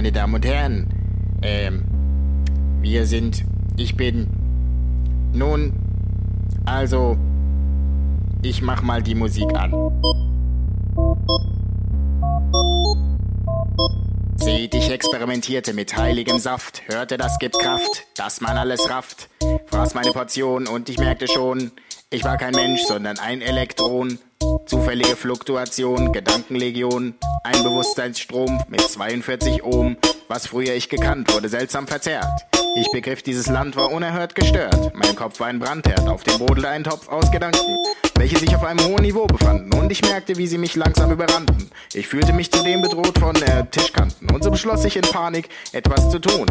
Meine Damen und Herren. Ähm, wir sind. Ich bin. Nun. Also. Ich mach mal die Musik an. Seht, ich experimentierte mit heiligem Saft, hörte, das gibt Kraft, dass man alles rafft. Fraß meine Portion und ich merkte schon, ich war kein Mensch, sondern ein Elektron. Zufällige Fluktuation, Gedankenlegion, ein Bewusstseinsstrom mit 42 Ohm. Was früher ich gekannt, wurde seltsam verzerrt. Ich begriff, dieses Land war unerhört gestört. Mein Kopf war ein Brandherd, auf dem brodelte ein Topf aus Gedanken, welche sich auf einem hohen Niveau befanden. Und ich merkte, wie sie mich langsam überrannten. Ich fühlte mich zudem bedroht von äh, Tischkanten. Und so beschloss ich in Panik, etwas zu tun.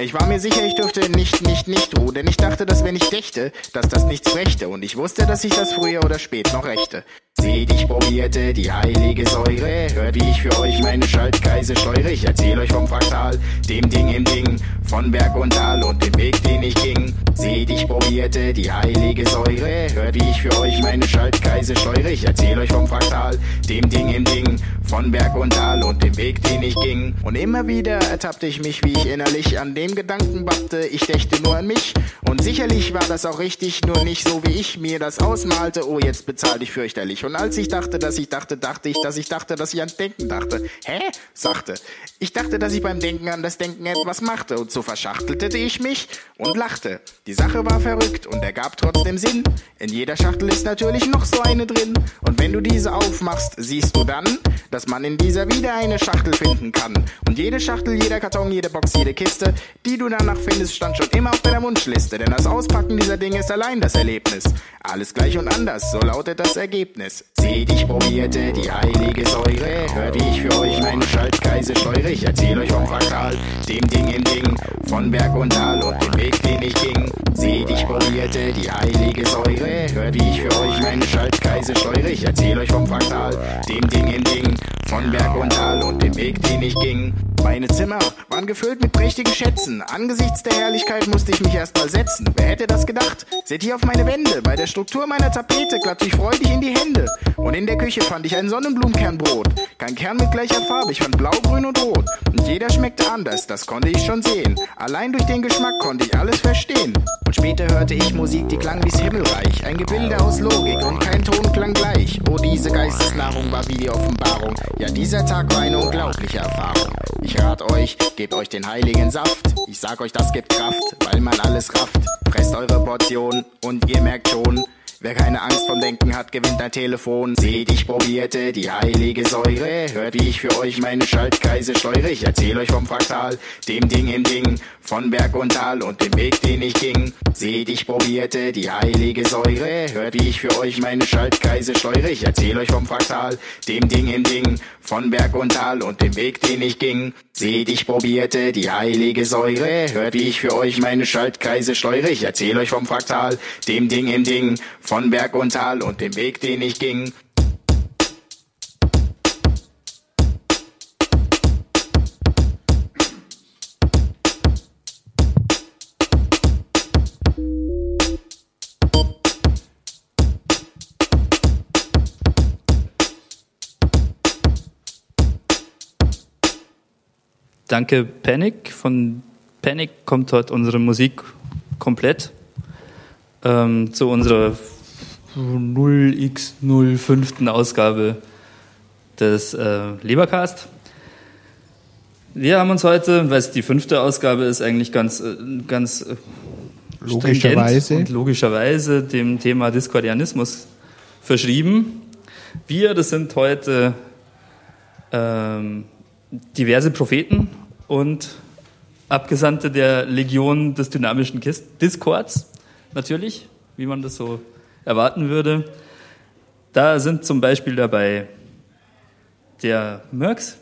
Ich war mir sicher, ich dürfte nicht, nicht, nicht ruhen, denn ich dachte, dass wenn ich dächte, dass das nichts brächte. Und ich wusste, dass ich das früher oder spät noch rächte. Seht, ich probierte die heilige Säure. Hört, wie ich für euch meine Schaltkreise steuere. Ich erzähl euch vom Fraktal, dem Ding im Ding, von Berg und Tal und dem Weg, den ich ging. Seht, ich probierte die heilige Säure. Hört, wie ich für euch meine Schaltkreise steuere. Ich erzähl euch vom Fraktal, dem Ding im Ding, von Berg und Tal und dem Weg, den ich ging. Und immer wieder ertappte ich mich, wie ich innerlich an dem Gedanken bappte. Ich dächte nur an mich. Und sicherlich war das auch richtig, nur nicht so, wie ich mir das ausmalte. Oh, jetzt bezahl ich fürchterlich. Und als ich dachte, dass ich dachte, dachte ich, dass ich dachte, dass ich an Denken dachte. Hä? sagte. Ich dachte, dass ich beim Denken an das Denken etwas machte. Und so verschachtelte ich mich und lachte. Die Sache war verrückt und ergab trotzdem Sinn. In jeder Schachtel ist natürlich noch so eine drin. Und wenn du diese aufmachst, siehst du dann, dass man in dieser wieder eine Schachtel finden kann. Und jede Schachtel, jeder Karton, jede Box, jede Kiste, die du danach findest, stand schon immer auf deiner Wunschliste. Denn das Auspacken dieser Dinge ist allein das Erlebnis. Alles gleich und anders, so lautet das Ergebnis. Seht, ich probierte die heilige Säure. Hört, ich für euch meine Schaltkreise steuere. Ich erzähl euch vom Fraktal, dem Ding im Ding, von Berg und Tal und dem Weg, den ich ging. Seht, ich probierte die heilige Säure. Hört, ich für euch meine Schaltkreise steuere. Ich erzähl euch vom Fraktal, dem Ding im Ding, von Berg und Tal und dem Weg, den ich ging. Meine Zimmer waren gefüllt mit prächtigen Schätzen. Angesichts der Herrlichkeit musste ich mich erst mal setzen. Wer hätte das gedacht? Seht hier auf meine Wände. Bei der Struktur meiner Tapete klatschte ich freudig in die Hände. Und in der Küche fand ich ein Sonnenblumenkernbrot. Kein Kern mit gleicher Farbe, ich fand blau, grün und rot. Und jeder schmeckte anders, das konnte ich schon sehen. Allein durch den Geschmack konnte ich alles verstehen. Und später hörte ich Musik, die klang wie's Himmelreich. Ein Gebilde aus Logik und kein Ton klang gleich. Oh, diese Geistesnahrung war wie die Offenbarung. Ja, dieser Tag war eine unglaubliche Erfahrung. Ich rat euch, gebt euch den heiligen Saft. Ich sag euch, das gibt Kraft, weil man alles rafft. Presst eure Portion und ihr merkt schon, Wer keine Angst vom Denken hat, gewinnt ein Telefon. Seht, ich probierte die heilige Säure. Hört, wie ich für euch meine Schaltkreise steuere. Ich erzähl euch vom Fraktal, dem Ding im Ding, von Berg und Tal und dem Weg, den ich ging. Seht, ich probierte die heilige Säure. Hört, wie ich für euch meine Schaltkreise steuere. Ich erzähl euch vom Fraktal, dem Ding im Ding, von Berg und Tal und dem Weg, den ich ging. Seht, ich probierte die heilige Säure. Hört, wie ich für euch meine Schaltkreise steuere. Ich erzähl euch vom Fraktal, dem Ding im Ding, von Berg und Tal und dem Weg, den ich ging. Danke Panic. Von Panic kommt heute unsere Musik komplett ähm, zu unserer 0x05. Ausgabe des äh, Lebercast. Wir haben uns heute, weil es die fünfte Ausgabe ist, eigentlich ganz, äh, ganz äh, Logischerweise. und logischerweise dem Thema Diskordianismus verschrieben. Wir, das sind heute ähm, diverse Propheten und Abgesandte der Legion des dynamischen Discords, natürlich, wie man das so erwarten würde. Da sind zum Beispiel dabei der Murks,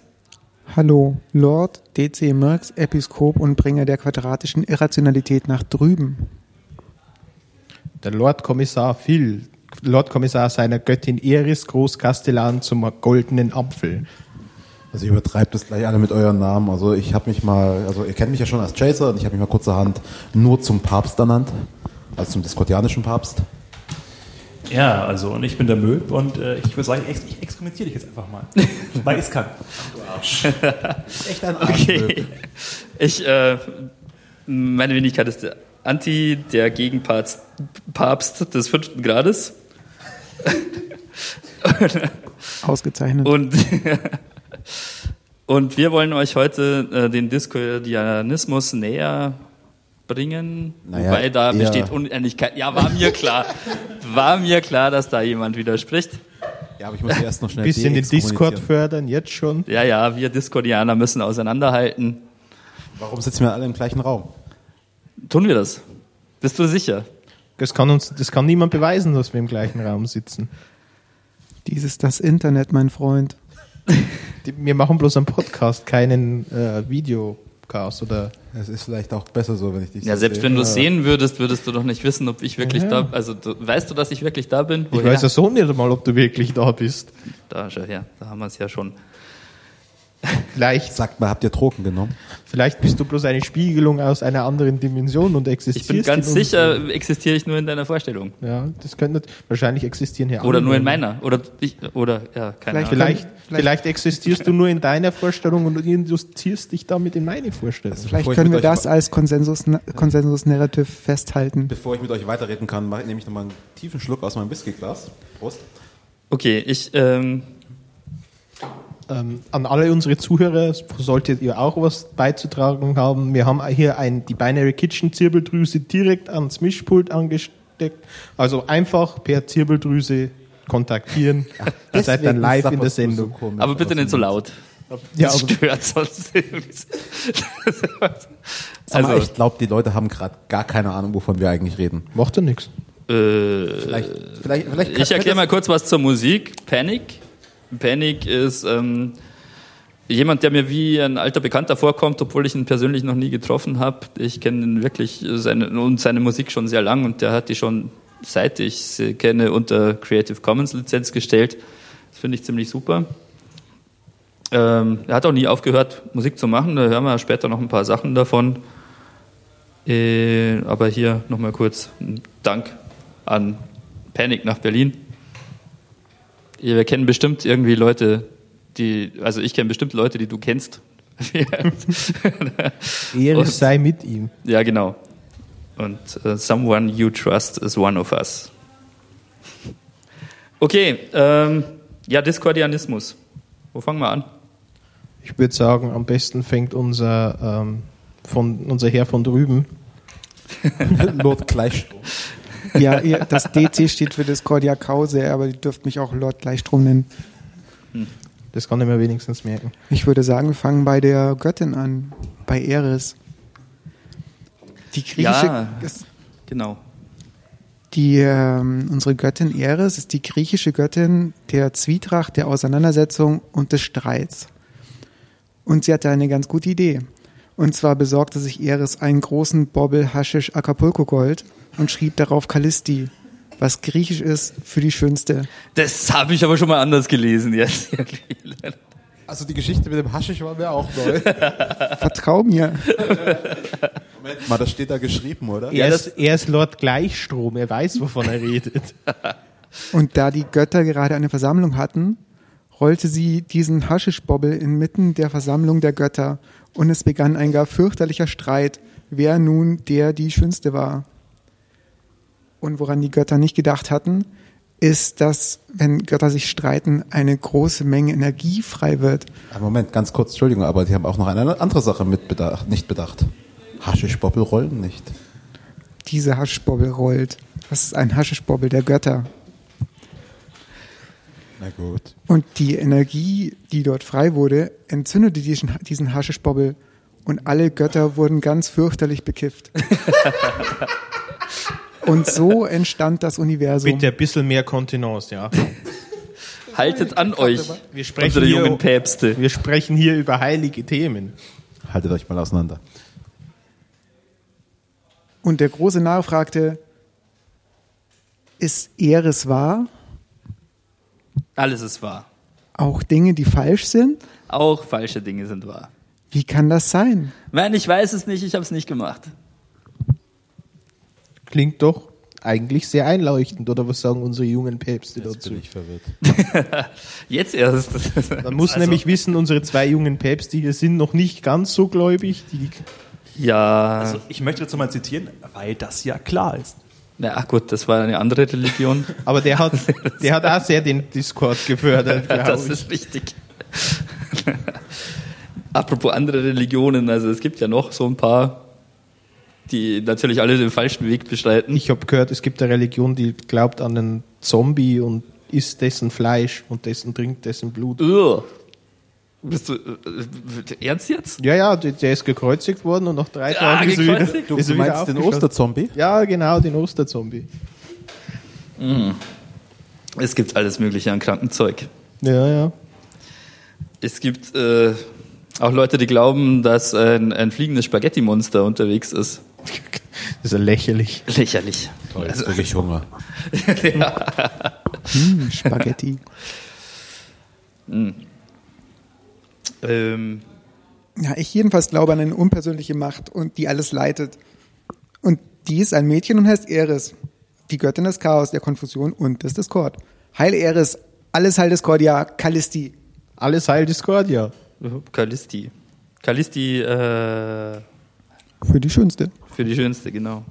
Hallo, Lord DC Merx, Episkop und Bringer der quadratischen Irrationalität nach drüben. Der Lord Kommissar Phil, Lord Kommissar seiner Göttin Eris, Großkastellan zum goldenen Apfel. Also ihr übertreibt das gleich alle mit euren Namen. Also ich habe mich mal, also ihr kennt mich ja schon als Chaser und ich habe mich mal kurzerhand nur zum Papst ernannt, also zum diskordianischen Papst. Ja, also und ich bin der Möb und äh, ich würde sagen, ich, ich experimentiere dich jetzt einfach mal. Weil ich kann. Echt ein Arschmöb. Okay. Ich, äh, meine Wenigkeit ist der Anti, der Gegenpapst Papst des fünften Grades. Ausgezeichnet. Und, und wir wollen euch heute äh, den Diskordianismus näher bringen. Naja, wobei da besteht Unähnlichkeit. Ja, war mir klar. War mir klar, dass da jemand widerspricht. Ja, aber ich muss erst noch schnell Bisschen den Discord fördern, jetzt schon. Ja, ja, wir Discordianer müssen auseinanderhalten. Warum sitzen wir alle im gleichen Raum? Tun wir das? Bist du sicher? Das kann uns, das kann niemand beweisen, dass wir im gleichen Raum sitzen. Dies ist das Internet, mein Freund. Wir machen bloß einen Podcast, keinen äh, Videocast oder. Es ist vielleicht auch besser so, wenn ich dich Ja, so selbst sehe. wenn du es sehen würdest, würdest du doch nicht wissen, ob ich wirklich Ja. da Also du, weißt du, dass ich wirklich da bin? Ich weiß ja so nicht einmal, ob du wirklich da bist. Da, schau her, da haben wir es ja schon. Vielleicht, Sagt mal, habt ihr Drogen genommen? vielleicht bist du bloß eine Spiegelung aus einer anderen Dimension und existierst. Ich bin ganz sicher, existiere ich nur in deiner Vorstellung. Ja, das könnte wahrscheinlich existieren hier Oder nur in meiner. Oder ich, oder ja, keine Vielleicht- Ahnung. Vielleicht, Vielleicht- vielleicht existierst du nur in deiner Vorstellung und du induzierst dich damit in meine Vorstellung. Vielleicht Bevor ich können wir das als Konsensus, Konsensus-Narrative festhalten. Bevor ich mit euch weiterreden kann, nehme ich nochmal einen tiefen Schluck aus meinem Whiskyglas. Prost. Okay, ich ähm, Ähm, an alle unsere Zuhörer solltet ihr auch was beizutragen haben. Wir haben hier ein, die Binary Kitchen Zirbeldrüse direkt ans Mischpult angesteckt. Also einfach per Zirbeldrüse kontaktieren. Ihr seid dann live in der du so Sendung. komisch aber bitte nicht so laut. Ja, Das stört sonst irgendwie. Sag mal, also, ich glaube, die Leute haben gerade gar keine Ahnung, wovon wir eigentlich reden. Macht ja nichts. äh, Vielleicht, vielleicht, vielleicht Ich erkläre mal kurz was zur Musik. Panic. Panic ist ähm, jemand, der mir wie ein alter Bekannter vorkommt, obwohl ich ihn persönlich noch nie getroffen habe. Ich kenne ihn wirklich seine, und seine Musik schon sehr lang und der hat die schon, seit ich sie kenne, unter Creative Commons Lizenz gestellt. Das finde ich ziemlich super. Ähm, er hat auch nie aufgehört, Musik zu machen. Da hören wir später noch ein paar Sachen davon. Äh, aber hier nochmal kurz ein Dank an Panic nach Berlin. Wir kennen bestimmt irgendwie Leute, die, also ich kenne bestimmt Leute, die du kennst. Ehre Und- sei mit ihm. ja, genau. Und äh, someone you trust is one of us. Okay, ähm, ja, Diskordianismus. Wo fangen wir an? Ich würde sagen, am besten fängt unser, ähm, von, unser Herr von drüben. Lord Gleichstrom. Ja, ihr, das DC steht für Discordia Cause, aber ihr dürft mich auch Lord Gleichstrom nennen. Das kann ich mir wenigstens merken. Ich würde sagen, wir fangen bei der Göttin an, bei Eris. Die griechische, Ja. Genau. die, ähm, unsere Göttin Eris ist die griechische Göttin der Zwietracht, der Auseinandersetzung und des Streits. Und sie hatte eine ganz gute Idee. Und zwar besorgte sich Eris einen großen Bobbel Haschisch Acapulco Gold und schrieb darauf Kallisti, was griechisch ist für die Schönste. Das habe ich aber schon mal anders gelesen jetzt. Also die Geschichte mit dem Haschisch war mir auch neu. Vertrau mir. Moment mal, das steht da geschrieben, oder? Er, ist, er ist Lord Gleichstrom, er weiß, wovon er redet. Und da die Götter gerade eine Versammlung hatten, rollte sie diesen Haschischbobbel inmitten der Versammlung der Götter und es begann ein gar fürchterlicher Streit, wer nun der die Schönste war. Und woran die Götter nicht gedacht hatten, ist, dass, wenn Götter sich streiten, eine große Menge Energie frei wird. Moment, ganz kurz, Entschuldigung, aber die haben auch noch eine andere Sache mit bedacht, nicht bedacht. Haschischbobbel rollen nicht. Diese Haschischbobbel rollt. Das ist ein Haschischbobbel der Götter. Na gut. Und die Energie, die dort frei wurde, entzündete diesen, diesen Haschischbobbel und alle Götter wurden ganz fürchterlich bekifft. und so entstand das Universum. Bitte ein bisschen mehr Kontenance, ja. Haltet an euch, Wir sprechen, unsere jungen hier, Päpste. wir sprechen hier über heilige Themen. Haltet euch mal auseinander. Und der große Narr fragte, ist Eres wahr? Alles ist wahr. Auch Dinge, die falsch sind? Auch falsche Dinge sind wahr. Wie kann das sein? Nein, ich weiß es nicht, ich habe es nicht gemacht. Klingt doch eigentlich sehr einleuchtend, oder was sagen unsere jungen Päpste Jetzt dazu? bin ich verwirrt. Jetzt erst. Man muss Also- nämlich wissen, unsere zwei jungen Päpste hier sind noch nicht ganz so gläubig. Die, Ja, Also ich möchte dazu mal zitieren, weil das ja klar ist. na ach gut, das war eine andere Religion. aber der hat, der hat auch sehr den Discord gefördert, das ist richtig. Apropos andere Religionen, also es gibt ja noch so ein paar, die natürlich alle den falschen Weg bestreiten. Ich habe gehört, es gibt eine Religion, die glaubt an einen Zombie und isst dessen Fleisch und dessen trinkt dessen Blut. Ugh. Bist du äh, ernst jetzt? Ja, ja, der, der ist gekreuzigt worden und nach drei Ah, Tagen ist er wieder? Du, ist du meinst den. Osterzombie? Ja, genau, den Osterzombie. Es gibt alles Mögliche an kranken Zeug. Ja, ja. Es gibt äh, auch Leute, die glauben, dass ein, ein fliegendes Spaghetti-Monster unterwegs ist. Das ist ja lächerlich. Lächerlich. Toll, jetzt krieg ich Hunger. Hm, Spaghetti. Ähm, Ja, ich jedenfalls glaube an eine unpersönliche Macht und die alles leitet. Und die ist ein Mädchen und heißt Eris. Die Göttin des Chaos, der Konfusion und des Discord. Heil Eris, alles Heil Discordia, Kallisti. Alles Heil Discordia. Kallisti. Kallisti äh, Für die schönste. für die schönste, genau.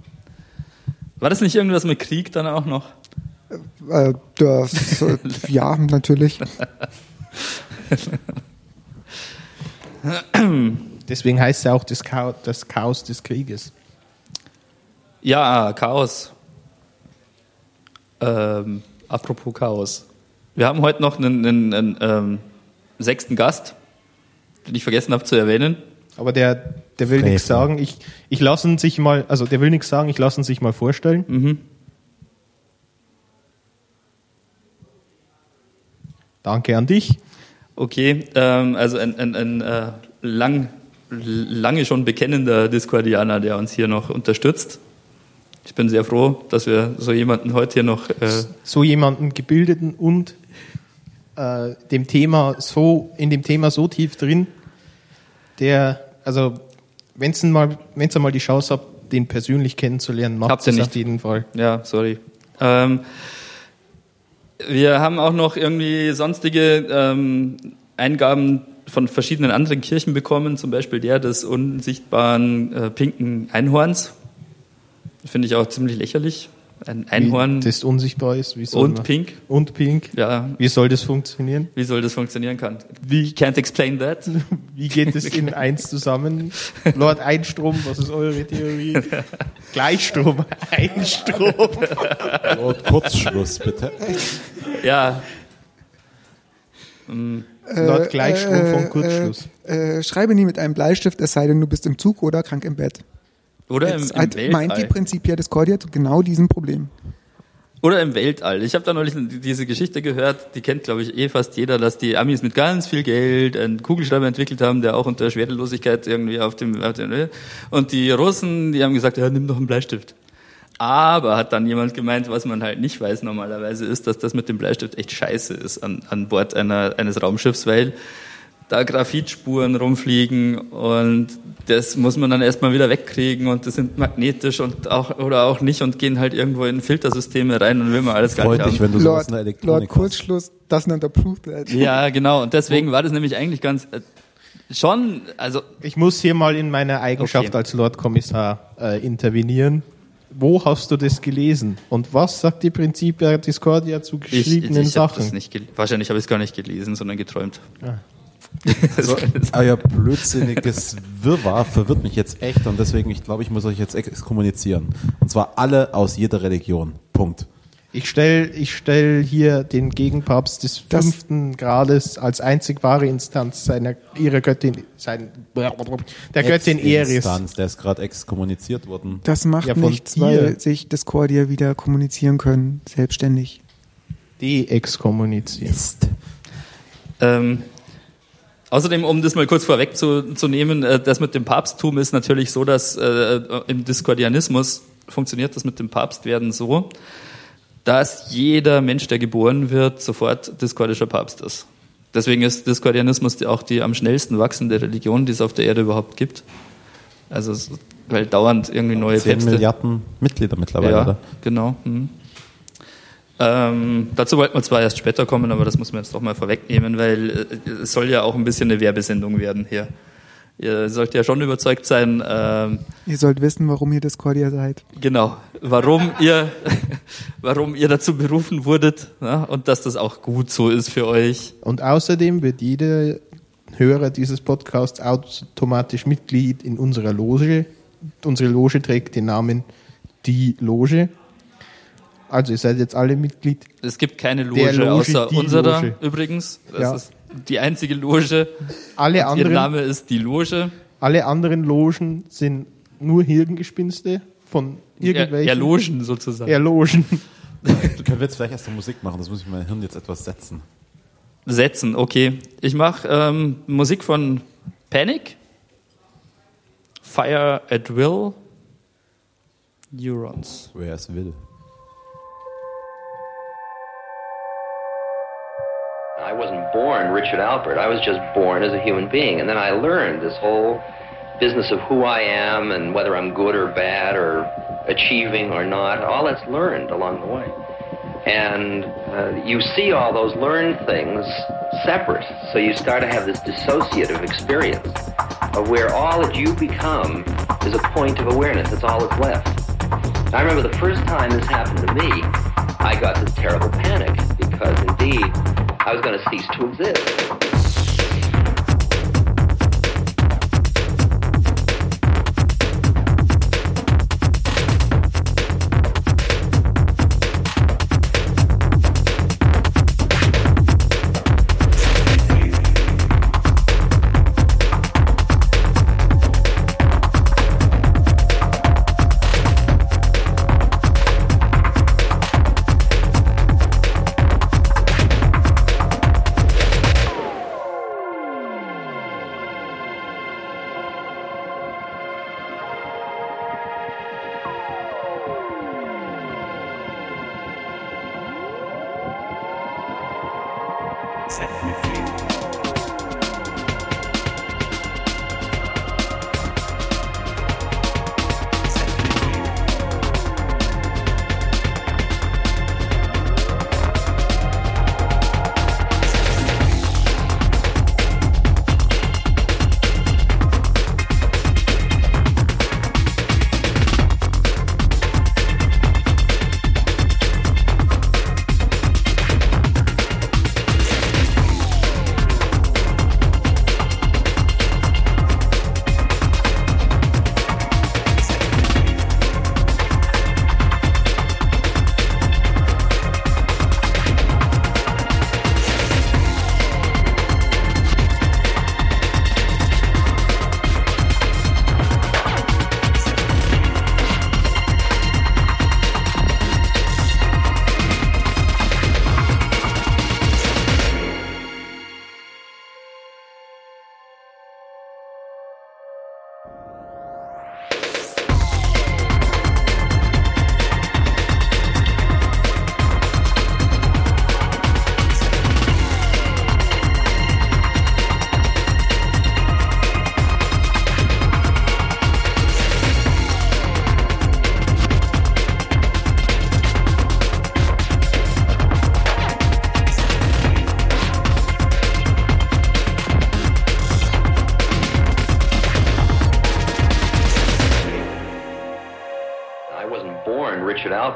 War das nicht irgendwas mit Krieg dann auch noch? Äh, das, äh, ja, natürlich. Deswegen heißt es ja auch das Chaos, das Chaos des Krieges. Ja, Chaos. Ähm, apropos Chaos. Wir haben heute noch einen, einen, einen ähm, sechsten Gast, den ich vergessen habe zu erwähnen. Aber der, der will nichts sagen. Ich, ich lasse ihn sich mal, also der will nichts sagen, ich lasse ihn sich mal vorstellen. Mhm. Danke an dich. Okay, ähm, also ein, ein, ein äh, lang, lange schon bekennender Discordianer, der uns hier noch unterstützt. Ich bin sehr froh, dass wir so jemanden heute hier noch. Äh, So jemanden gebildeten und äh, dem Thema so, in dem Thema so tief drin, der, also, wenn ihr mal, wenn's mal die Chance habt, den persönlich kennenzulernen, macht Habt ihr nicht. auf jeden Fall. Ja, sorry. Ähm, wir haben auch noch irgendwie sonstige ähm, Eingaben von verschiedenen anderen Kirchen bekommen, zum Beispiel der des unsichtbaren äh, pinken Einhorns. Finde ich auch ziemlich lächerlich. Ein Einhorn Wie das unsichtbar ist. Wie soll und man- pink. Und pink. Ja, Wie soll das funktionieren? wie soll das funktionieren kann? Wie can't explain that? Wie geht es in eins zusammen? Lord Einstrom, was ist eure Theorie? Gleichstrom, Einstrom. Und Kurzschluss, bitte. Ja, Lord Gleichstrom vom Kurzschluss. Äh, schreibe nie mit einem Bleistift, es sei denn, du bist im Zug oder krank im Bett. Oder im, Jetzt im halt meint die. Principia Discordia zu genau diesem Problem. Oder im Weltall. Ich habe da neulich diese Geschichte gehört, die kennt, glaube ich, eh fast jeder, dass die Amis mit ganz viel Geld einen Kugelschreiber entwickelt haben, der auch unter Schwerelosigkeit irgendwie auf dem, auf dem und die Russen, die haben gesagt, ja, nimm doch einen Bleistift. Aber hat dann jemand gemeint, was man halt nicht weiß normalerweise ist, dass das mit dem Bleistift echt scheiße ist an, an Bord einer, eines Raumschiffs, weil da Graphitspuren rumfliegen und das muss man dann erstmal wieder wegkriegen und das sind magnetisch und auch oder auch nicht und gehen halt irgendwo in Filtersysteme rein und will man alles gar Freut nicht dich, haben. wenn du sowas Lord, in der Lord Elektronik. Kurzschluss doesn't approve that. Ja, genau. Und deswegen war das nämlich eigentlich ganz äh, schon, also Ich muss hier mal in meiner Eigenschaft Okay. als Lord Kommissar äh, intervenieren. Wo hast du das gelesen? Und was sagt die Principia Discordia zu ich, ich, geschriebenen ich habe Sachen? das nicht gel- wahrscheinlich habe ich es gar nicht gelesen, sondern geträumt. Also, euer blödsinniges Wirrwarr verwirrt mich jetzt echt und deswegen, ich glaube, ich muss euch jetzt exkommunizieren. Und zwar alle aus jeder Religion. Punkt. Ich stelle ich stell hier den Gegenpapst des Das- fünften Grades als einzig wahre Instanz seiner ihrer Göttin, sein, der Göttin Eris. Der ist gerade exkommuniziert worden. Das macht Ja, nichts, dir. weil sich Discordia wieder kommunizieren können, selbstständig. De-exkommuniziert. Mist. Ähm, außerdem, um das mal kurz vorwegzunehmen, äh, das mit dem Papsttum ist natürlich so, dass äh, im Diskordianismus funktioniert das mit dem Papstwerden so, dass jeder Mensch, der geboren wird, sofort diskordischer Papst ist. Deswegen ist Diskordianismus die- auch die am schnellsten wachsende Religion, die es auf der Erde überhaupt gibt. Also weil dauernd irgendwie neue 10 Päpste. Milliarden Mitglieder mittlerweile, ja, oder? genau. Mhm. Ähm, dazu wollten wir zwar erst später kommen, aber das muss man jetzt doch mal vorwegnehmen, weil äh, es soll ja auch ein bisschen eine Werbesendung werden hier. Ihr sollt ja schon überzeugt sein, ähm, Ihr sollt wissen, warum ihr Discordia seid. genau, warum ihr, warum ihr dazu berufen wurdet ja, und dass das auch gut so ist für euch. Und außerdem wird jeder Hörer dieses Podcasts automatisch Mitglied in unserer Loge. Unsere Loge trägt den Namen Die Loge. Also ihr seid jetzt alle Mitglied. Es gibt keine Loge, Loge, außer unserer Loge. übrigens. Das Ja. ist die einzige Loge. Alle Ihr anderen, Name ist die Loge. alle anderen Logen sind nur Hirngespinste von Er, irgendwelchen Erlogen sozusagen. Erlogen. Können wir jetzt vielleicht erst Musik machen? Das muss ich mein Hirn jetzt etwas setzen. Setzen, okay. Ich mache ähm, Musik von Panic, Fire at Will, Neurons. Wer es will. Wasn't born Richard Albert. I was just born as a human being. And then I learned this whole business of who I am and whether I'm good or bad or achieving or not. All that's learned along the way. And uh, you see all those learned things separate. So you start to have this dissociative experience of where all that you become is a point of awareness. That's all that's left. I remember the first time this happened to me, I got this terrible panic because indeed I was going to cease to exist.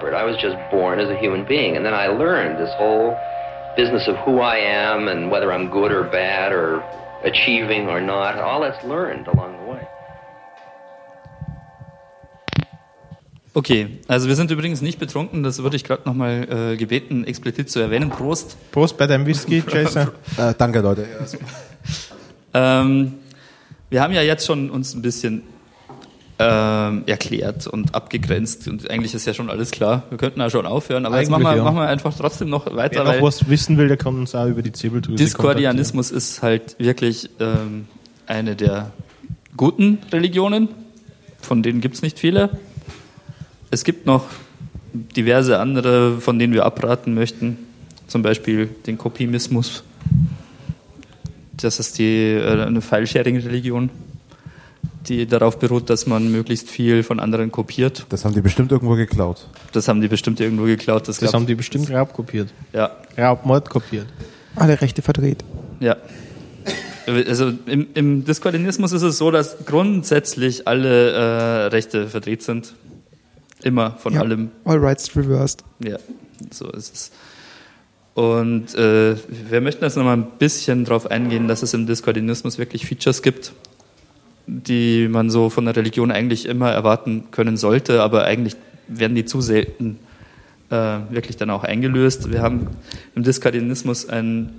Albert. I was just born as a human being. And then I learned this whole business of who I am and whether I'm good or bad or achieving or not. All that's learned along the way. Okay, also wir sind übrigens nicht betrunken, das würde ich gerade nochmal äh, gebeten, explizit zu erwähnen. Prost. Prost bei deinem Whisky, Jason. Äh, danke, Leute. Ähm, wir haben ja jetzt schon uns ein bisschen ähm, erklärt und abgegrenzt und eigentlich ist ja schon alles klar. Wir könnten ja schon aufhören, aber jetzt machen wir, Eigentlich, ja. machen wir einfach trotzdem noch weiter, Wer noch was wissen will, der kann uns auch über die Zirbeldrüse Diskordianismus ist halt wirklich ähm, eine der guten Religionen, von denen gibt es nicht viele. Es gibt noch diverse andere, von denen wir abraten möchten, zum Beispiel den Kopimismus. Das ist die, äh, eine File-Sharing-Religion. Die darauf beruht, dass man möglichst viel von anderen kopiert. Das haben die bestimmt irgendwo geklaut. Das haben die bestimmt irgendwo geklaut. Das, Das haben die bestimmt Raubkopiert. ja, Raubmord kopiert. Alle Rechte verdreht. ja. Also im, im Diskordianismus ist es so, dass grundsätzlich alle äh, Rechte verdreht sind. Immer von Ja. allem. All rights reversed. Ja, so ist es. Und äh, wir möchten jetzt nochmal ein bisschen darauf eingehen, dass es im Diskordianismus wirklich Features gibt, die man so von der Religion eigentlich immer erwarten können sollte, aber eigentlich werden die zu selten äh, wirklich dann auch eingelöst. Wir haben im Diskordianismus ein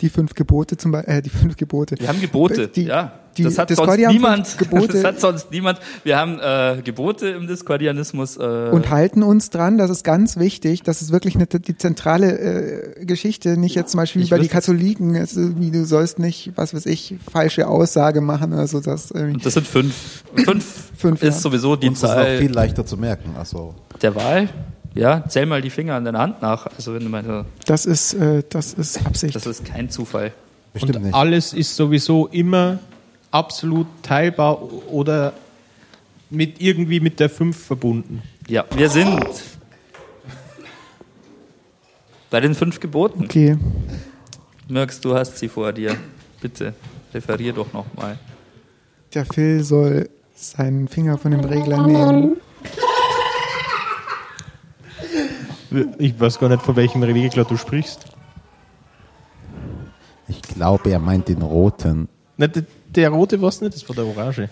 Die fünf Gebote zum Beispiel, äh, die fünf Gebote. wir haben Gebote, Die- ja. Die das hat sonst niemand. Das hat sonst niemand. Wir haben äh, Gebote im Diskordianismus. Äh, und halten uns dran, das ist ganz wichtig, das ist wirklich eine, die zentrale äh, Geschichte, nicht jetzt zum Beispiel wie bei die wüsste- Katholiken, es wie du sollst nicht, was weiß ich, falsche Aussage machen oder so, das irgendwie. und das sind fünf. Fünf, Fünf, ist ja. sowieso die Uns ist auch viel leichter zu merken. Also, der Wahl. Ja, zähl mal die Finger an deiner Hand nach. Also wenn du meinst, Das ist, äh, das ist Absicht. das ist kein Zufall. bestimmt Und nicht. alles ist sowieso immer absolut teilbar oder mit irgendwie mit der 5 verbunden. Ja, wir sind bei den fünf Geboten. okay. Merkst du hast sie vor dir. Bitte referier doch nochmal. Der Phil soll seinen Finger von dem Regler nehmen. Ich weiß gar nicht, von welchem Regler du sprichst. Ich glaube, er meint den roten. Na, der, der rote war es nicht, das war der orange.